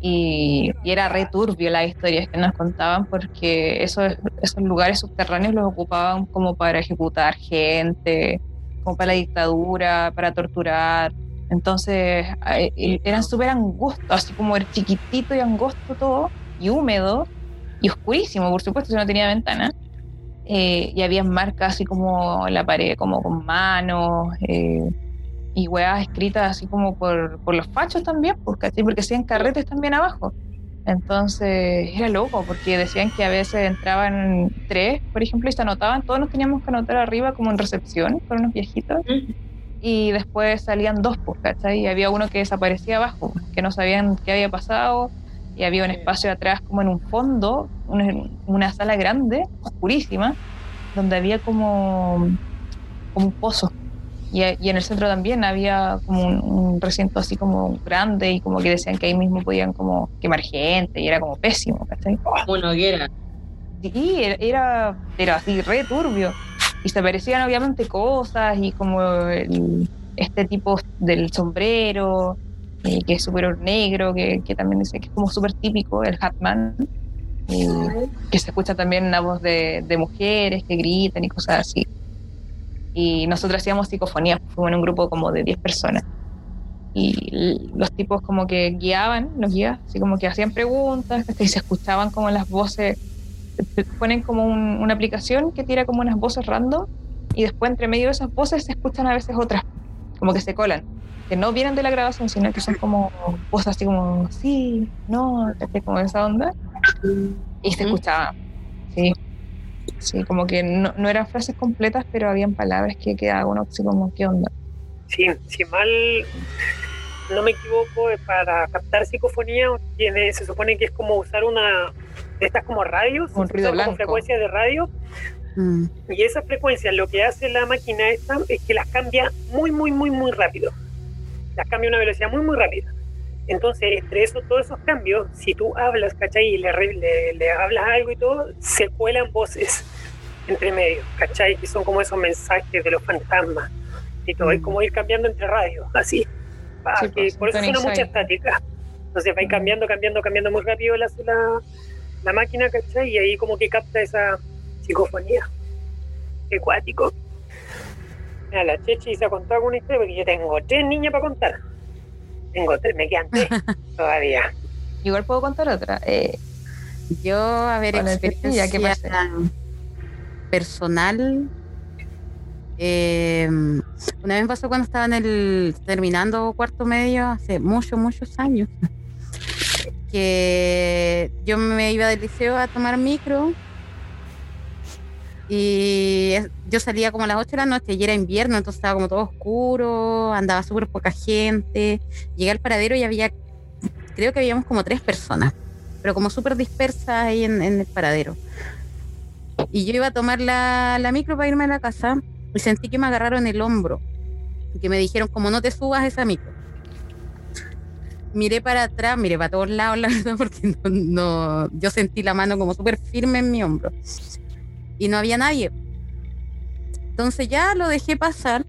y, y era re turbio las historias que nos contaban porque esos, esos lugares subterráneos los ocupaban como para ejecutar gente como para la dictadura para torturar entonces eran súper angostos, así como era chiquitito y angosto todo, y húmedo, y oscurísimo, por supuesto, si no tenía ventana. Eh, y había marcas así como en la pared, como con manos, eh, y weas escritas así como por, por los fachos también, ¿cachai? porque hacían carretes también abajo. Entonces era loco, porque decían que a veces entraban tres, por ejemplo, y se anotaban, todos nos teníamos que anotar arriba como en recepción, con unos viejitos ¿Mm? y después salían dos, pues, ¿cachai? Y había uno que desaparecía abajo, que no sabían qué había pasado, y había un espacio atrás como en un fondo, una, una sala grande, oscurísima, donde había como, como un pozo. Y, y en el centro también había como un, un recinto así como grande y como que decían que ahí mismo podían como quemar gente y era como pésimo, ¿cachai? Una hoguera. Sí, era, era, era así, re turbio. Y se parecían obviamente cosas y como el- este tipo del sombrero, eh, que es súper negro, que, que también dice que es como súper típico, el Hatman, y que se escucha también una voz de, de mujeres que gritan y cosas así. Y nosotros hacíamos psicofonías, fuimos en un grupo como de 10 personas. Y los tipos como que guiaban, los guías, así como que hacían preguntas, y se escuchaban como las voces ponen como un- una aplicación que tira como unas voces random y después entre medio de esas voces se escuchan a veces otras, como que se colan, que no vienen de la grabación, sino que son como voces así como, sí, no, como esa onda, y se escuchaba, sí, sí, como que no, no eran frases completas, pero habían palabras que quedaba uno así como, ¿qué onda? Sí, si mal no me equivoco, eh, para captar psicofonía tiene, se supone que es como usar una de estas como radios, Un ruido como frecuencias de radio, Mm. y esas frecuencias lo que hace la máquina esta es que las cambia muy, muy, muy, muy rápido. Las cambia a una velocidad muy, muy rápida. Entonces, entre eso, todos esos cambios, si tú hablas, ¿cachai? Y le, re- le, le hablas algo y todo, se cuelan voces entre medio, ¿cachai? Que son como esos mensajes de los fantasmas y todo. Es como ir cambiando entre radios, así. Pa, Sí, que pues, por eso suena mucha estática. Entonces va ir cambiando, cambiando, cambiando muy rápido la, la, la máquina, ¿cachai? Y ahí como que capta esa psicofonía. Qué cuático. Mira, la Chechi se ha contado una historia porque yo tengo tres niñas para contar. Tengo tres, me quedan tres todavía. Igual puedo contar otra. Eh, Yo, a ver, Con el Pepilla, ¿qué experiencia personal. eh, una vez me pasó cuando estaba en el terminando cuarto medio hace muchos, muchos años. Que yo me iba del liceo a tomar micro y yo salía como a las 8 de la noche y era invierno, entonces estaba como todo oscuro, andaba súper poca gente. Llegué al paradero y había, creo que habíamos como tres personas pero como súper dispersas ahí en, el paradero. Y yo iba a tomar la, la micro para irme a la casa y sentí que me agarraron el hombro y que me dijeron como no te subas esa micro. Miré para atrás, miré para todos lados, la verdad, porque no, no- yo sentí la mano como súper firme en mi hombro y no había nadie. Entonces ya lo dejé pasar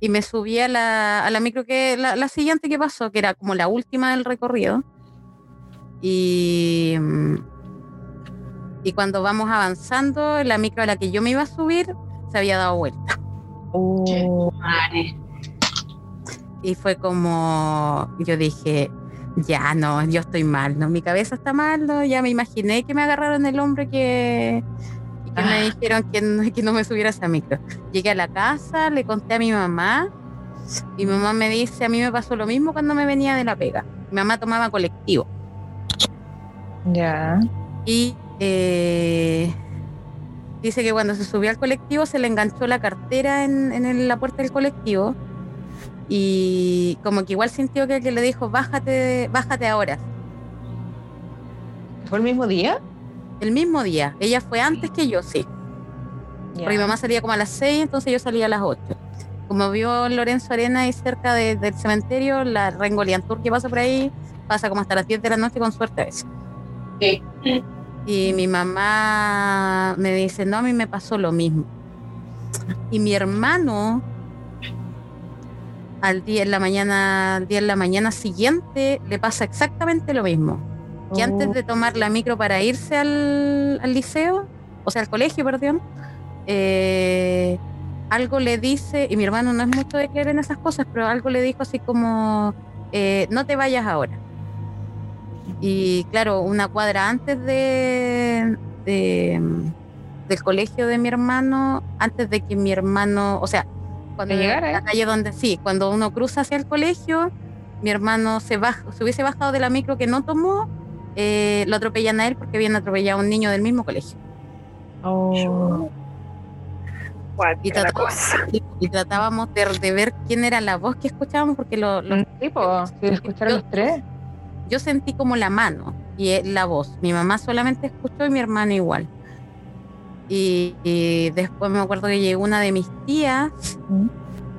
y me subí a la, a la micro que la, la siguiente que pasó, que era como la última del recorrido. Y, y cuando vamos avanzando, la micro a la que yo me iba a subir se había dado vuelta. Madre. Y fue como, yo dije, ya no, yo estoy mal, ¿no? Mi cabeza está mal, ¿no? Ya me imaginé que me agarraron el hombro y que, que me Ah. dijeron que no, que no me subiera a esa micro. Llegué a la casa, le conté a mi mamá y mi mamá me dice, a mí me pasó lo mismo cuando me venía de la pega. Mi mamá tomaba colectivo. ya. y eh, dice que cuando se subió al colectivo se le enganchó la cartera en, en la puerta del colectivo y como que igual sintió que el que le dijo, bájate, bájate ahora. ¿Fue el mismo día? El mismo día. Ella fue antes que yo, sí. Ya. Porque mi mamá salía como a las 6, entonces yo salía a las 8. Como vio Lorenzo Arena ahí cerca de- del cementerio, la Rengolian Tour que pasa por ahí, pasa como hasta las 10 de la noche con suerte a veces. Sí. Y mi mamá me dice, no, a mí me pasó lo mismo. Y mi hermano, al día en la mañana, al día en la mañana siguiente, le pasa exactamente lo mismo. Que antes Oh. de tomar la micro para irse al, al liceo, o sea, al colegio, perdón, eh, algo le dice, y mi hermano no es mucho de creer en esas cosas, pero algo le dijo así como, eh, no te vayas ahora. Y claro, una cuadra antes de, de- del colegio de mi hermano, antes de que mi hermano, o sea, cuando ¿Que llegara, la eh? calle donde sí, cuando uno cruza hacia el colegio, mi hermano se baja, se hubiese bajado de la micro que no tomó, eh, lo atropellan a él porque habían atropellado a un niño del mismo colegio. Oh. Y trataba- cosa. Y, y tratábamos de, de ver quién era la voz que escuchábamos porque lo, lo- Un tipo, si escucharon los tres. yo sentí como la mano y eh, la voz. Mi mamá solamente escuchó y mi hermano igual. Y, y después me acuerdo que llegó una de mis tías, Mm.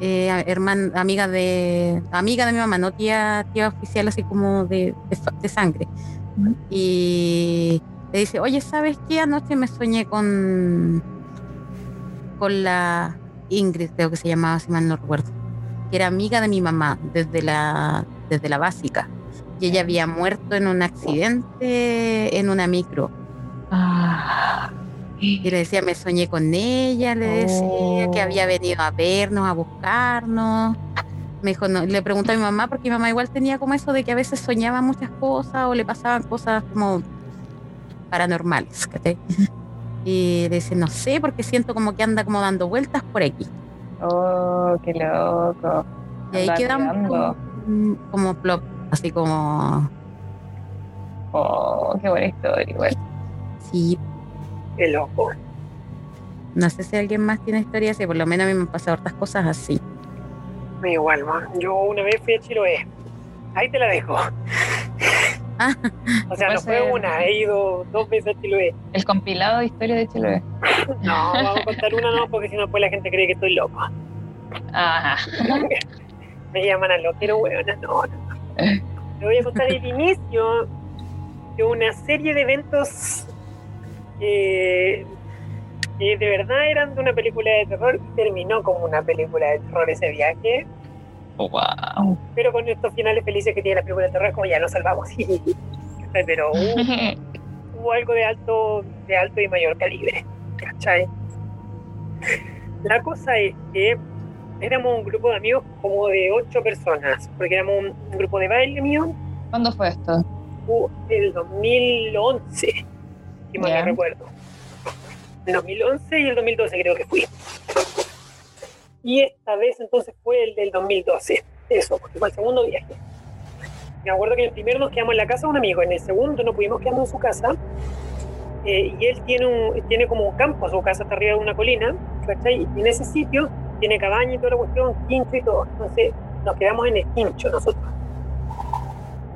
eh, herman- amiga de amiga de mi mamá, no tía, tía oficial así como de, de sangre. Y le dice, oye, ¿sabes qué? Anoche me soñé con, con la Ingrid, creo que se llamaba, si mal no recuerdo, que era amiga de mi mamá desde la, desde la básica. Y ella había muerto en un accidente en una micro. Ah. Y le decía, me soñé con ella, le decía que había venido a vernos, a buscarnos. Me dijo, no, le pregunté a mi mamá, porque mi mamá igual tenía como eso de que a veces soñaba muchas cosas o le pasaban cosas como paranormales. ¿cachai? Y le dice, no sé, porque siento como que anda como dando vueltas por aquí. Oh, qué loco. Y ahí quedamos como, como plop, así como, Oh, qué buena historia, igual. sí, Qué loco. no sé si alguien más tiene historias así, por lo menos a mí me han pasado hartas cosas así. Me igual, man. Yo una vez fui a Chiloé. Ahí te la dejo. Ah. O sea, no fue ser. una, he ido dos veces a Chiloé. El compilado de historias de Chiloé. No, vamos a contar una no, porque si no, pues la gente cree que estoy loco. Ajá. Me llaman a loquero, weona. No, no. Te voy a contar el inicio de una serie de eventos que, que de verdad eran de una película de terror y terminó como una película de terror ese viaje. Wow. Pero con estos finales felices que tiene la película de terror, como ya lo salvamos. Pero hubo, hubo algo de alto, de alto y mayor calibre. ¿Cachai? La cosa es que éramos un grupo de amigos como de ocho personas, porque éramos un, un grupo de baile mío, ¿Cuándo fue esto? uh, el 2011, si mal no recuerdo. El 2011 y el 2012 creo que fui. Y esta vez entonces fue el del 2012, eso, porque fue el segundo viaje. Me acuerdo que en el primero nos quedamos en la casa de un amigo, en el segundo no pudimos quedarnos en su casa. eh, y él tiene, un, tiene como un campo, su casa está arriba de una colina, ¿cachai? Y en ese sitio tiene cabaña y toda la cuestión, quincho y todo. Entonces nos quedamos en el quincho nosotros.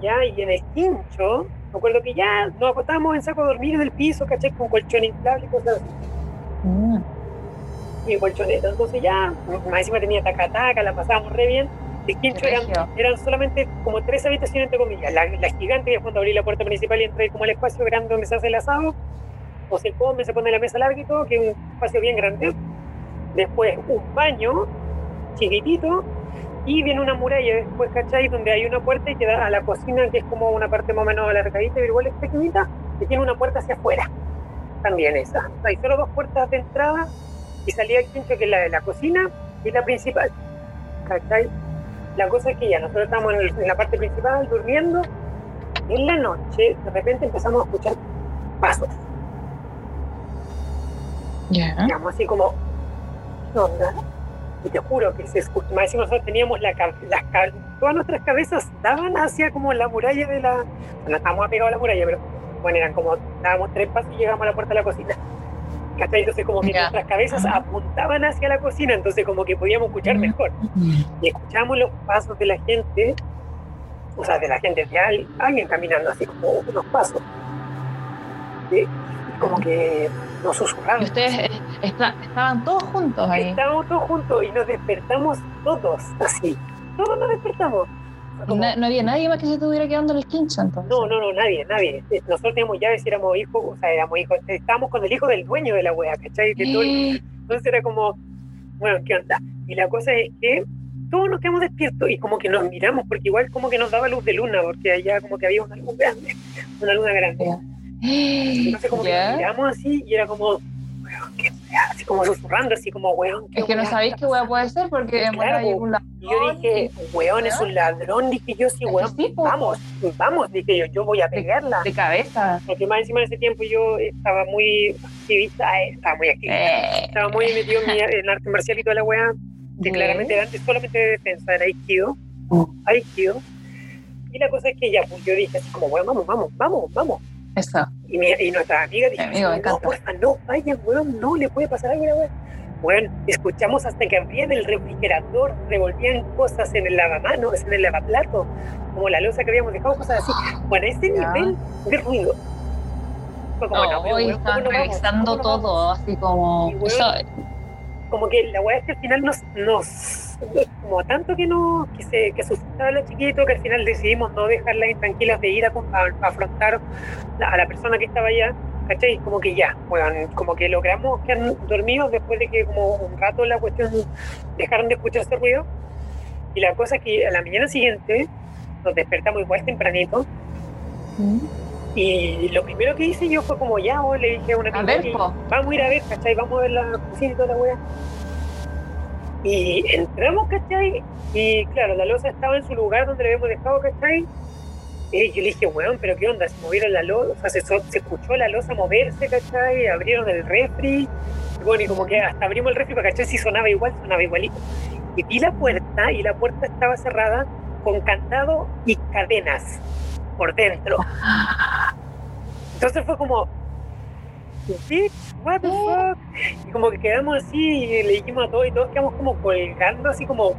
Ya, y en el quincho, me acuerdo que ya nos acostábamos en saco de dormir en el piso, ¿cachai? Con colchón inflable y cosas así Mm. y colchoneta. Entonces ya, más encima tenía taca-taca, la pasábamos re bien. El quincho eran, solamente como tres habitaciones, entre comillas. La, la gigante, que es cuando abrí la puerta principal y entré como al espacio grande donde se hace el asado, o se come, se pone la mesa larga y todo, que es un espacio bien grande. Después un baño chiquitito y viene una muralla después, ¿cachai? Donde hay una puerta y que da a la cocina, que es como una parte más o menos alargadita, pero igual es pequeñita, que tiene una puerta hacia afuera. También esa. Hay solo dos puertas de entrada y salía el quincho, que es la de la cocina y la principal. ¿Cachai? La cosa es que ya nosotros estamos en, el- en la parte principal durmiendo y en la noche de repente empezamos a escuchar pasos. Ya. Digamos así como, ¿qué onda? Y te juro que se escucha. Más encima nosotros teníamos la, las todas nuestras cabezas daban hacia como la muralla de la. No estábamos apegados a la muralla, pero bueno, eran como, dábamos tres pasos y llegamos a la puerta de la cocina. ¿Cachai? Entonces como que nuestras cabezas apuntaban hacia la cocina, entonces como que podíamos escuchar mejor. Y escuchamos los pasos de la gente, o sea, de la gente, de al- alguien caminando así como unos pasos. Y como que nos susurraban. Y ustedes eh, está- estaban todos juntos ahí. Estábamos todos juntos y nos despertamos todos, así. Todos nos despertamos. Como- na- no había nadie más que se estuviera quedando en el quincho entonces. No, no, no, nadie, nadie. Nosotros teníamos llaves y éramos hijos, o sea, éramos hijos, estábamos con el hijo del dueño de la wea, ¿cachai? De todo el- Eh, Entonces era como, bueno, ¿qué onda? Y la cosa es que todos nos quedamos despiertos y como que nos miramos, porque igual como que nos daba luz de luna, porque allá como que había una luz grande, una luna grande. Entonces como que ¿Ya? nos miramos así y era como, weón, qué wea, así como susurrando, así como, weón, qué Es que no sabéis qué hueá puede ser porque Claro, bueno, hay po. un Y yo dije, weón, es un ladrón, dije yo, sí, que weón, sí, vamos, vamos, dije yo, yo voy a pegarla. de cabeza. Porque más encima en ese tiempo yo estaba muy activista, eh, estaba muy activista, Eh, estaba muy metido en, mi, en arte marcial y toda la weá, que claramente era antes solamente de defensa, era Aikido, Aikido. Y la cosa es que ya, pues yo dije así como, weón, vamos, vamos, vamos, vamos. Eso. Y, mi, y nuestra amiga dijo, Amigo, no, porfa, no, vayan, weón, no, le puede pasar algo a la weá. Bueno, escuchamos hasta que abrían el refrigerador, revolvían cosas en el lavamanos, en el lavaplato, como la losa que habíamos dejado, cosas así. Bueno, ese nivel de ruido. Fue como, no, weón, ¿cómo estaban no vamos? revisando todo, así como. Eso, como que la weá es que al final nos, nos como tanto que no, que se, que asustaba a la chiquito, que al final decidimos no dejarla intranquilas de ir a, a- a afrontar la- a la persona que estaba allá, ¿cachai? Como que ya, weón, como que logramos quedar dormidos después de que como un rato la cuestión dejaron de escuchar ese ruido. Y la cosa es que a la mañana siguiente nos despertamos igual tempranito y lo primero que hice yo fue como ya, weón, le dije a una amiga vamos a ir a ver, ¿cachai? Vamos a ver la cocina y toda la wea. Y entramos, ¿cachai? Y claro, la losa estaba en su lugar donde la habíamos dejado, ¿cachai? Y yo le dije, weón, pero ¿qué onda? Se movieron la losa, o sea, se, escuchó la losa moverse, ¿cachai? Abrieron el refri. Y bueno, y como que hasta abrimos el refri para cachai si sonaba igual, sonaba igualito. Y vi la puerta y la puerta estaba cerrada con candado y cadenas por dentro. Entonces fue como, bitch, what the fuck? Y como que quedamos así y le dijimos a todos y todos quedamos como colgando así como,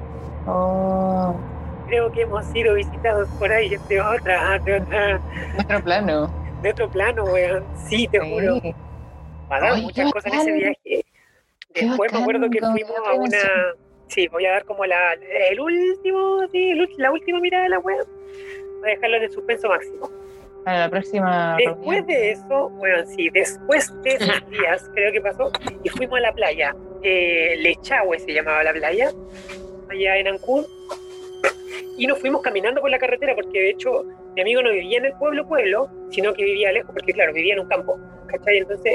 Oh, creo que hemos sido visitados por ahí de otra, de otra, nuestro plano. de otro plano, weón. Sí, te juro. Sí. Pasaron Ay, muchas cosas en ese viaje. Después me acuerdo que fuimos a una. Sí, voy a dar como la, el último, sí, la última mirada de la web. Voy a dejarlo en el suspenso máximo. Para la próxima Después reunión. de eso, bueno, sí, después de esos días, creo que pasó, y fuimos a la playa. Eh, Lechahue se llamaba la playa, allá en Ancud. Y nos fuimos caminando por la carretera, porque de hecho mi amigo no vivía en el pueblo, pueblo, sino que vivía lejos, porque claro, vivía en un campo. ¿Cachai? Entonces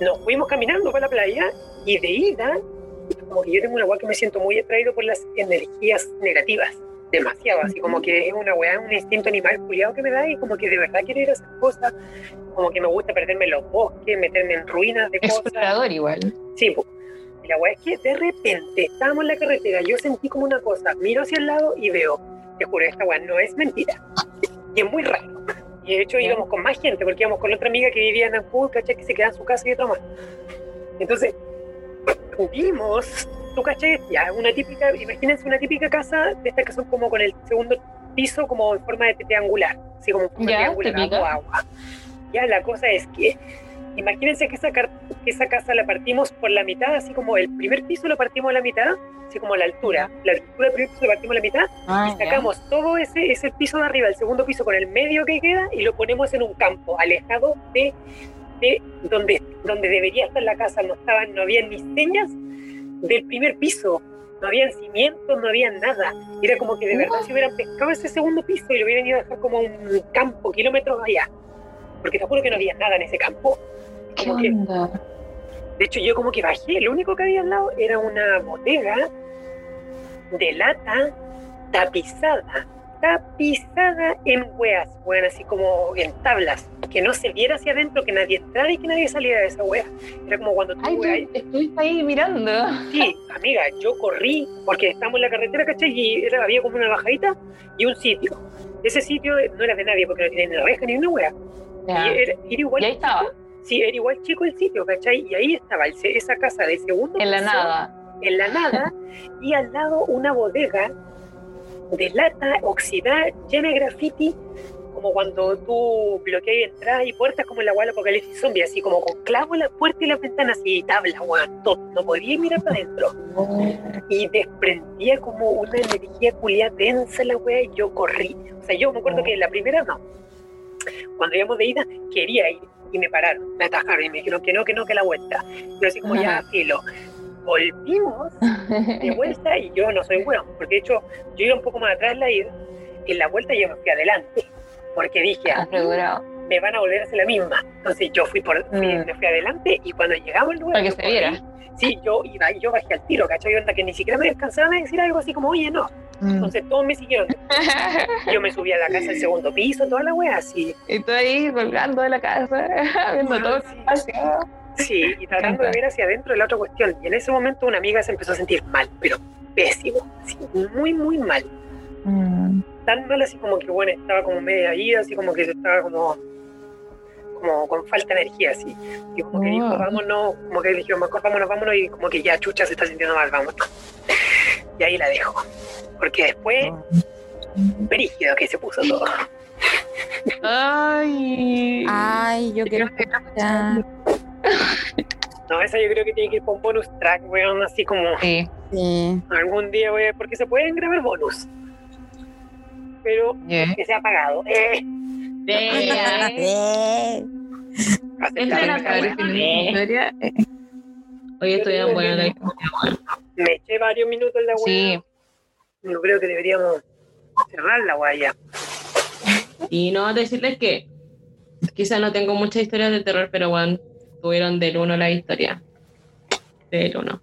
nos fuimos caminando por la playa y de ida, como que yo tengo una weá que me siento muy atraído por las energías negativas. Demasiado, así como que es una weá, un instinto animal culiado que me da y como que de verdad quiero ir a hacer cosas, como que me gusta perderme en los bosques, meterme en ruinas de cosas. Explorador igual. Sí. Y la weá es que de repente estábamos en la carretera, yo sentí como una cosa, miro hacia el lado y veo, te juro, esta weá no es mentira. Y es muy raro. Y de hecho íbamos con más gente, porque íbamos con otra amiga que vivía en Ancud, ¿cachai? Que se quedaba en su casa y otra más. Entonces, vimos, tú cachai, ya, una típica, imagínense una típica casa de estas que son como con el segundo piso como en forma de triangular, así como en Ya, triangular, agua. Ya, la cosa es que, imagínense que esa, que esa casa la partimos por la mitad, así como el primer piso lo partimos a la mitad, así como la altura, la altura del primer piso lo partimos a la mitad, Ah, y sacamos todo ese, ese piso de arriba, el segundo piso con el medio que queda, y lo ponemos en un campo, alejado de, de donde, donde debería estar la casa. No estaban, no había ni señas del primer piso, no habían cimientos, no había nada. Era como que de verdad si hubieran pescado ese segundo piso y lo hubieran ido a dejar como un campo, kilómetros allá. Porque te juro que no había nada en ese campo. ¿Qué Como que, onda? de hecho, yo como que bajé, lo único que había al lado era una bodega de lata tapizada, tapizada en weas, weón, así como en tablas, que no se viera hacia adentro, que nadie entrara y que nadie saliera de esa wea. Era como cuando tú, Ay, wea, tú estuviste ahí mirando. sí, amiga, yo corrí, porque estábamos en la carretera, ¿cachai? Y era, había como una bajadita y un sitio. Ese sitio no era de nadie, porque no tenía ni reja ni una wea. Ya. Y era, era igual Y ahí estaba. Sí, era igual chico el sitio, ¿cachai? Y ahí estaba el esa casa de segundo En la piso, nada. En la nada, y al lado una bodega de lata oxidada, llena de graffiti, como cuando tú bloqueas entradas y puertas como en la del apocalipsis zombie, así como con clavo en las puertas y las ventanas y tablas, weón, todo. No podía mirar para adentro. Y desprendía como una energía culiada densa la wea y yo corrí. O sea, yo me acuerdo que la primera no. Cuando íbamos de ida, quería ir y me pararon, me atajaron y me dijeron que no, que no, que la vuelta. Yo así como ya, filo. Volvimos de vuelta y yo no soy weón, porque de hecho yo iba un poco más atrás en la ida, en la vuelta yo me fui adelante, porque dije, Asegurado. me van a volver a hacer la misma. Entonces yo fui por, Mm. me fui adelante y cuando llegamos al lugar, Para que se viera. Sí, yo iba y yo bajé al tiro, ¿cachai? Onda que ni siquiera me descansaban de decir algo así como, oye, no. Mm. Entonces todos me siguieron. Yo me subí a la casa del segundo piso, toda la wea así. Y tú ahí colgando de la casa, viendo todo Sí. Sí, y tratando de ver hacia adentro de la otra cuestión. Y en ese momento una amiga se empezó a sentir mal, pero pésimo, así, muy, muy mal. Mm. Tan mal así como que, bueno, estaba como media ida, así como que estaba como, como con falta de energía, así. Y como que dijo, Oh. vámonos, como que dijo, mejor vámonos, vámonos, y como que ya Chucha se está sintiendo mal, vámonos. Y ahí la dejo. Porque después, brígido que se puso todo. Ay. Ay, yo quiero escuchar. No, esa yo creo que tiene que ir con bonus track, weón, así como Sí. Sí. algún día, voy a- porque se pueden grabar bonus. Pero Yeah. que sea pagado. Eh, Eh, aceptable. Esa era A ver, buena. fin de historia. Eh, Oye, estoy en buena la Me eché varios minutos en la weá. Sí. Yo creo que deberíamos cerrar la guaya. Y no decirles que quizás no tengo muchas historias de terror, pero bueno, tuvieron del uno la historia. Del uno.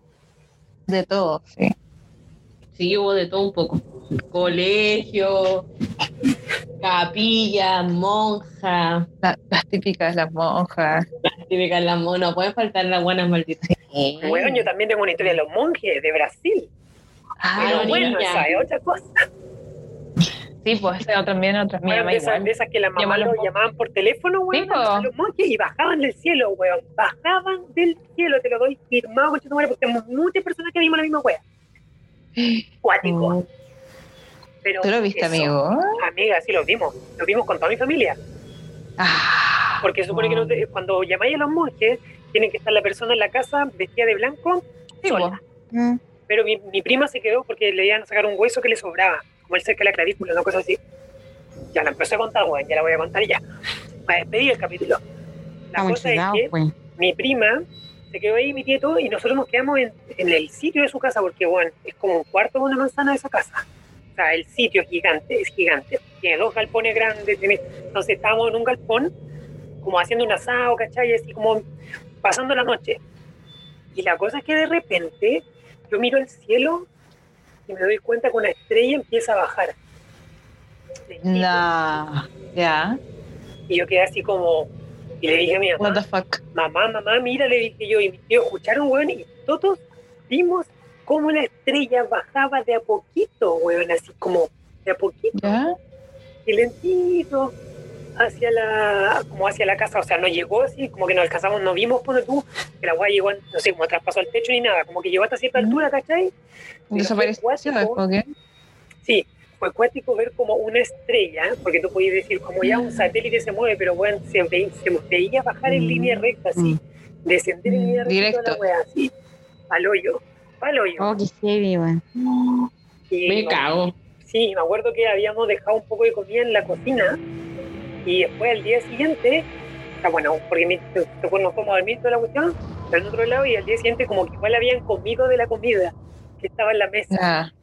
De todo, sí. Sí, hubo de todo un poco. Colegio, capilla, monja, La- las típicas, las monjas. típicas las mon- no pueden faltar las buenas malditas. Weón, yo también tengo una historia de los monjes de Brasil. Ah, pero bueno, esa es otra cosa. Sí, pues esa también otras me Weón, llama de, esas, igual. de esas que las mamás Llama a los los monjes. llamaban por teléfono, weón, Sí, a los monjes y bajaban del cielo, weón. Bajaban del cielo, te lo doy firmado, madre, porque tenemos muchas personas que vimos la misma wea. Cuático. Pero ¿Tú lo viste, eso, amigo? Amiga, sí, lo vimos. Lo vimos con toda mi familia. Ah, Porque supone que no te- cuando llamáis a los monjes, tiene que estar la persona en la casa vestida de blanco, sí, sola. Mm. Pero mi, mi prima se quedó porque le iban a sacar un hueso que le sobraba, cerca de la clavícula, una cosa así. Ya la empecé a contar, weón, ya la voy a contar ya. Para despedir el capítulo. La Estamos cosa es chigados, que mi prima se quedó ahí, mi tía y todo, y nosotros nos quedamos en, en el sitio de su casa, porque, bueno, es como un cuarto de una manzana de esa casa. O sea, el sitio es gigante, es gigante. Tiene dos galpones grandes, tiene- entonces estábamos en un galpón, como haciendo un asado, ¿cachai? Así como pasando la noche. Y la cosa es que de repente yo miro el cielo y me doy cuenta que una estrella empieza a bajar. No. Ya. Y yo quedé así como, y le dije a mi mamá, What the fuck. mamá, mamá, mira, le dije yo, y mis tíos escucharon, weón, y todos vimos cómo la estrella bajaba de a poquito, weón, así como de a poquito, Ya. y lentito, hacia la, como hacia la casa, o sea, no llegó así, como que nos alcanzamos, no vimos, pone tú, que la weá llegó, no sé, como traspasó el techo ni nada, como que llegó hasta cierta Mm. altura, ¿cachai? Desapareció cuático. después, ¿qué? Sí, fue cuático ver como una estrella, porque tú podías decir, como ya un satélite se mueve, pero bueno, se, ve- se veía bajar en Mm. línea recta, así, descender en Mm, línea recta, directo. toda la wea, así, al hoyo, al hoyo. Oh, qué heavy. Y Me cago. Sí, me acuerdo que habíamos dejado un poco de comida en la cocina y después al día siguiente, o sea, bueno, porque mi- nos fuimos a dormir toda la cuestión, en otro lado y al día siguiente como que igual habían comido de la comida que estaba en la mesa.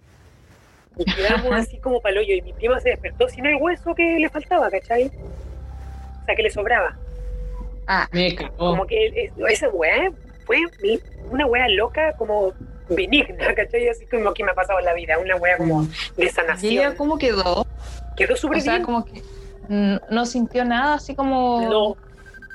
Y quedamos así como pa'l hoyo y mi prima se despertó sin el hueso que le faltaba, ¿cachai? O sea, que le sobraba. Ah, Me cago. Como que es- esa weá fue una weá loca como benigna, ¿cachai? Así como que me ha pasado en la vida, una weá como de ¿y ella sanación. cómo quedó? Quedó súper O sea, bien. como que mm, no sintió nada, así como. No.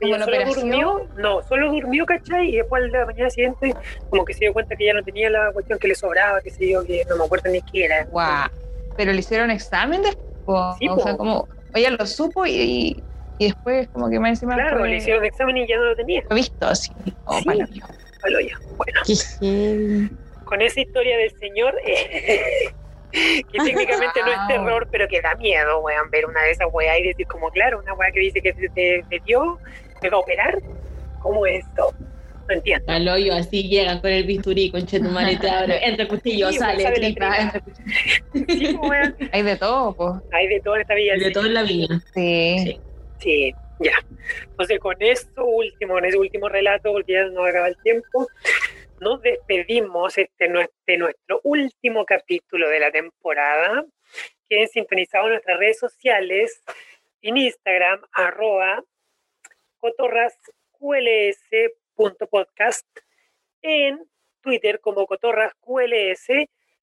Ella la solo operación. durmió, no, solo durmió, ¿cachai? Y después de la mañana siguiente, como que se dio cuenta que ya no tenía la cuestión que le sobraba, que se dio, que no me acuerdo ni qué era. Guau. Pero le hicieron examen después. Sí, o po. sea, como. Ella lo supo y, Y después, como que más encima. Claro, fue- le hicieron examen y ya no lo tenía. fue visto así. Oh, Sí. para mí. Al hoyo. Bueno, Qué con esa historia del señor, eh, que técnicamente no es Wow. terror, pero que da miedo, weón, ver una de esas weas y decir como, claro, una wea que dice que te, te, te dio, va a operar. ¿Cómo es esto? No entiendo. Al hoyo, así llegan con el bisturí, con chetumare, te abre, entre cuchillos, Sí, sale, sale tripa, tripa. entre cuchillos. Sí, weón. Hay de todo, pues. Hay de todo en esta vida. de todo en la vida. Sí. Sí, ya. Entonces, con esto último, con ese último relato, porque ya nos acaba el tiempo, nos despedimos este, de nuestro último capítulo de la temporada. Queden sintonizados en nuestras redes sociales, en Instagram, arroba cotorrasqls.podcast, en Twitter como cotorrasqls,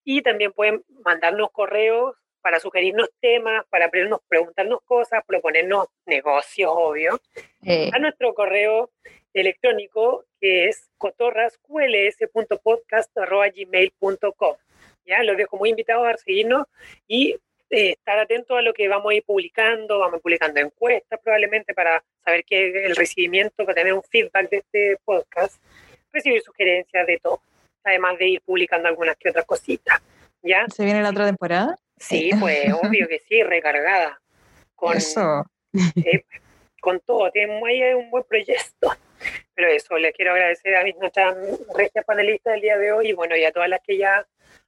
y también pueden mandarnos correos para sugerirnos temas, para pre- preguntarnos cosas, proponernos negocios, obvio, Eh, a nuestro correo electrónico que es cotorrasqls.podcast.gmail.com. Ya, los dejo muy invitados a seguirnos y eh, estar atentos a lo que vamos a ir publicando. Vamos a ir publicando encuestas probablemente para saber qué el recibimiento, para tener un feedback de este podcast, recibir sugerencias de todo, además de ir publicando algunas que otras cositas. ¿Ya? ¿Se viene la otra temporada? Sí, pues obvio que sí, recargada. Con, Eso. Sí, con todo, tenemos ahí un buen proyecto. Pero eso, les quiero agradecer a mis nuestras regias panelistas del día de hoy y bueno, y a todas las que ya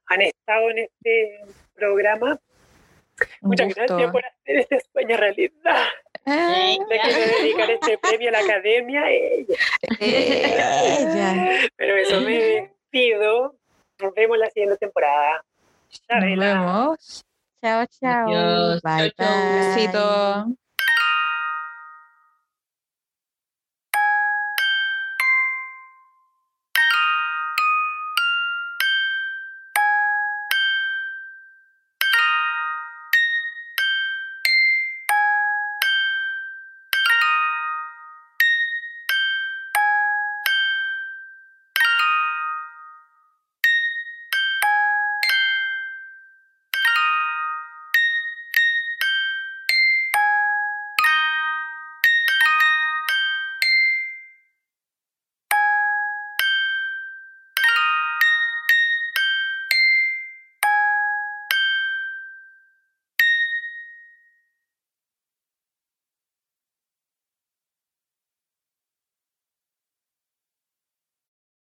han estado en este programa. Un Muchas gusto. gracias por hacer este sueño realidad. Ah, Le quiero dedicar este premio a la academia a ella. eh, Ella. Pero eso me despido. Nos vemos la siguiente temporada. Nos Chabela. vemos. Chao, chao. Adiós. Bye, Chao, chao. bye. Besito.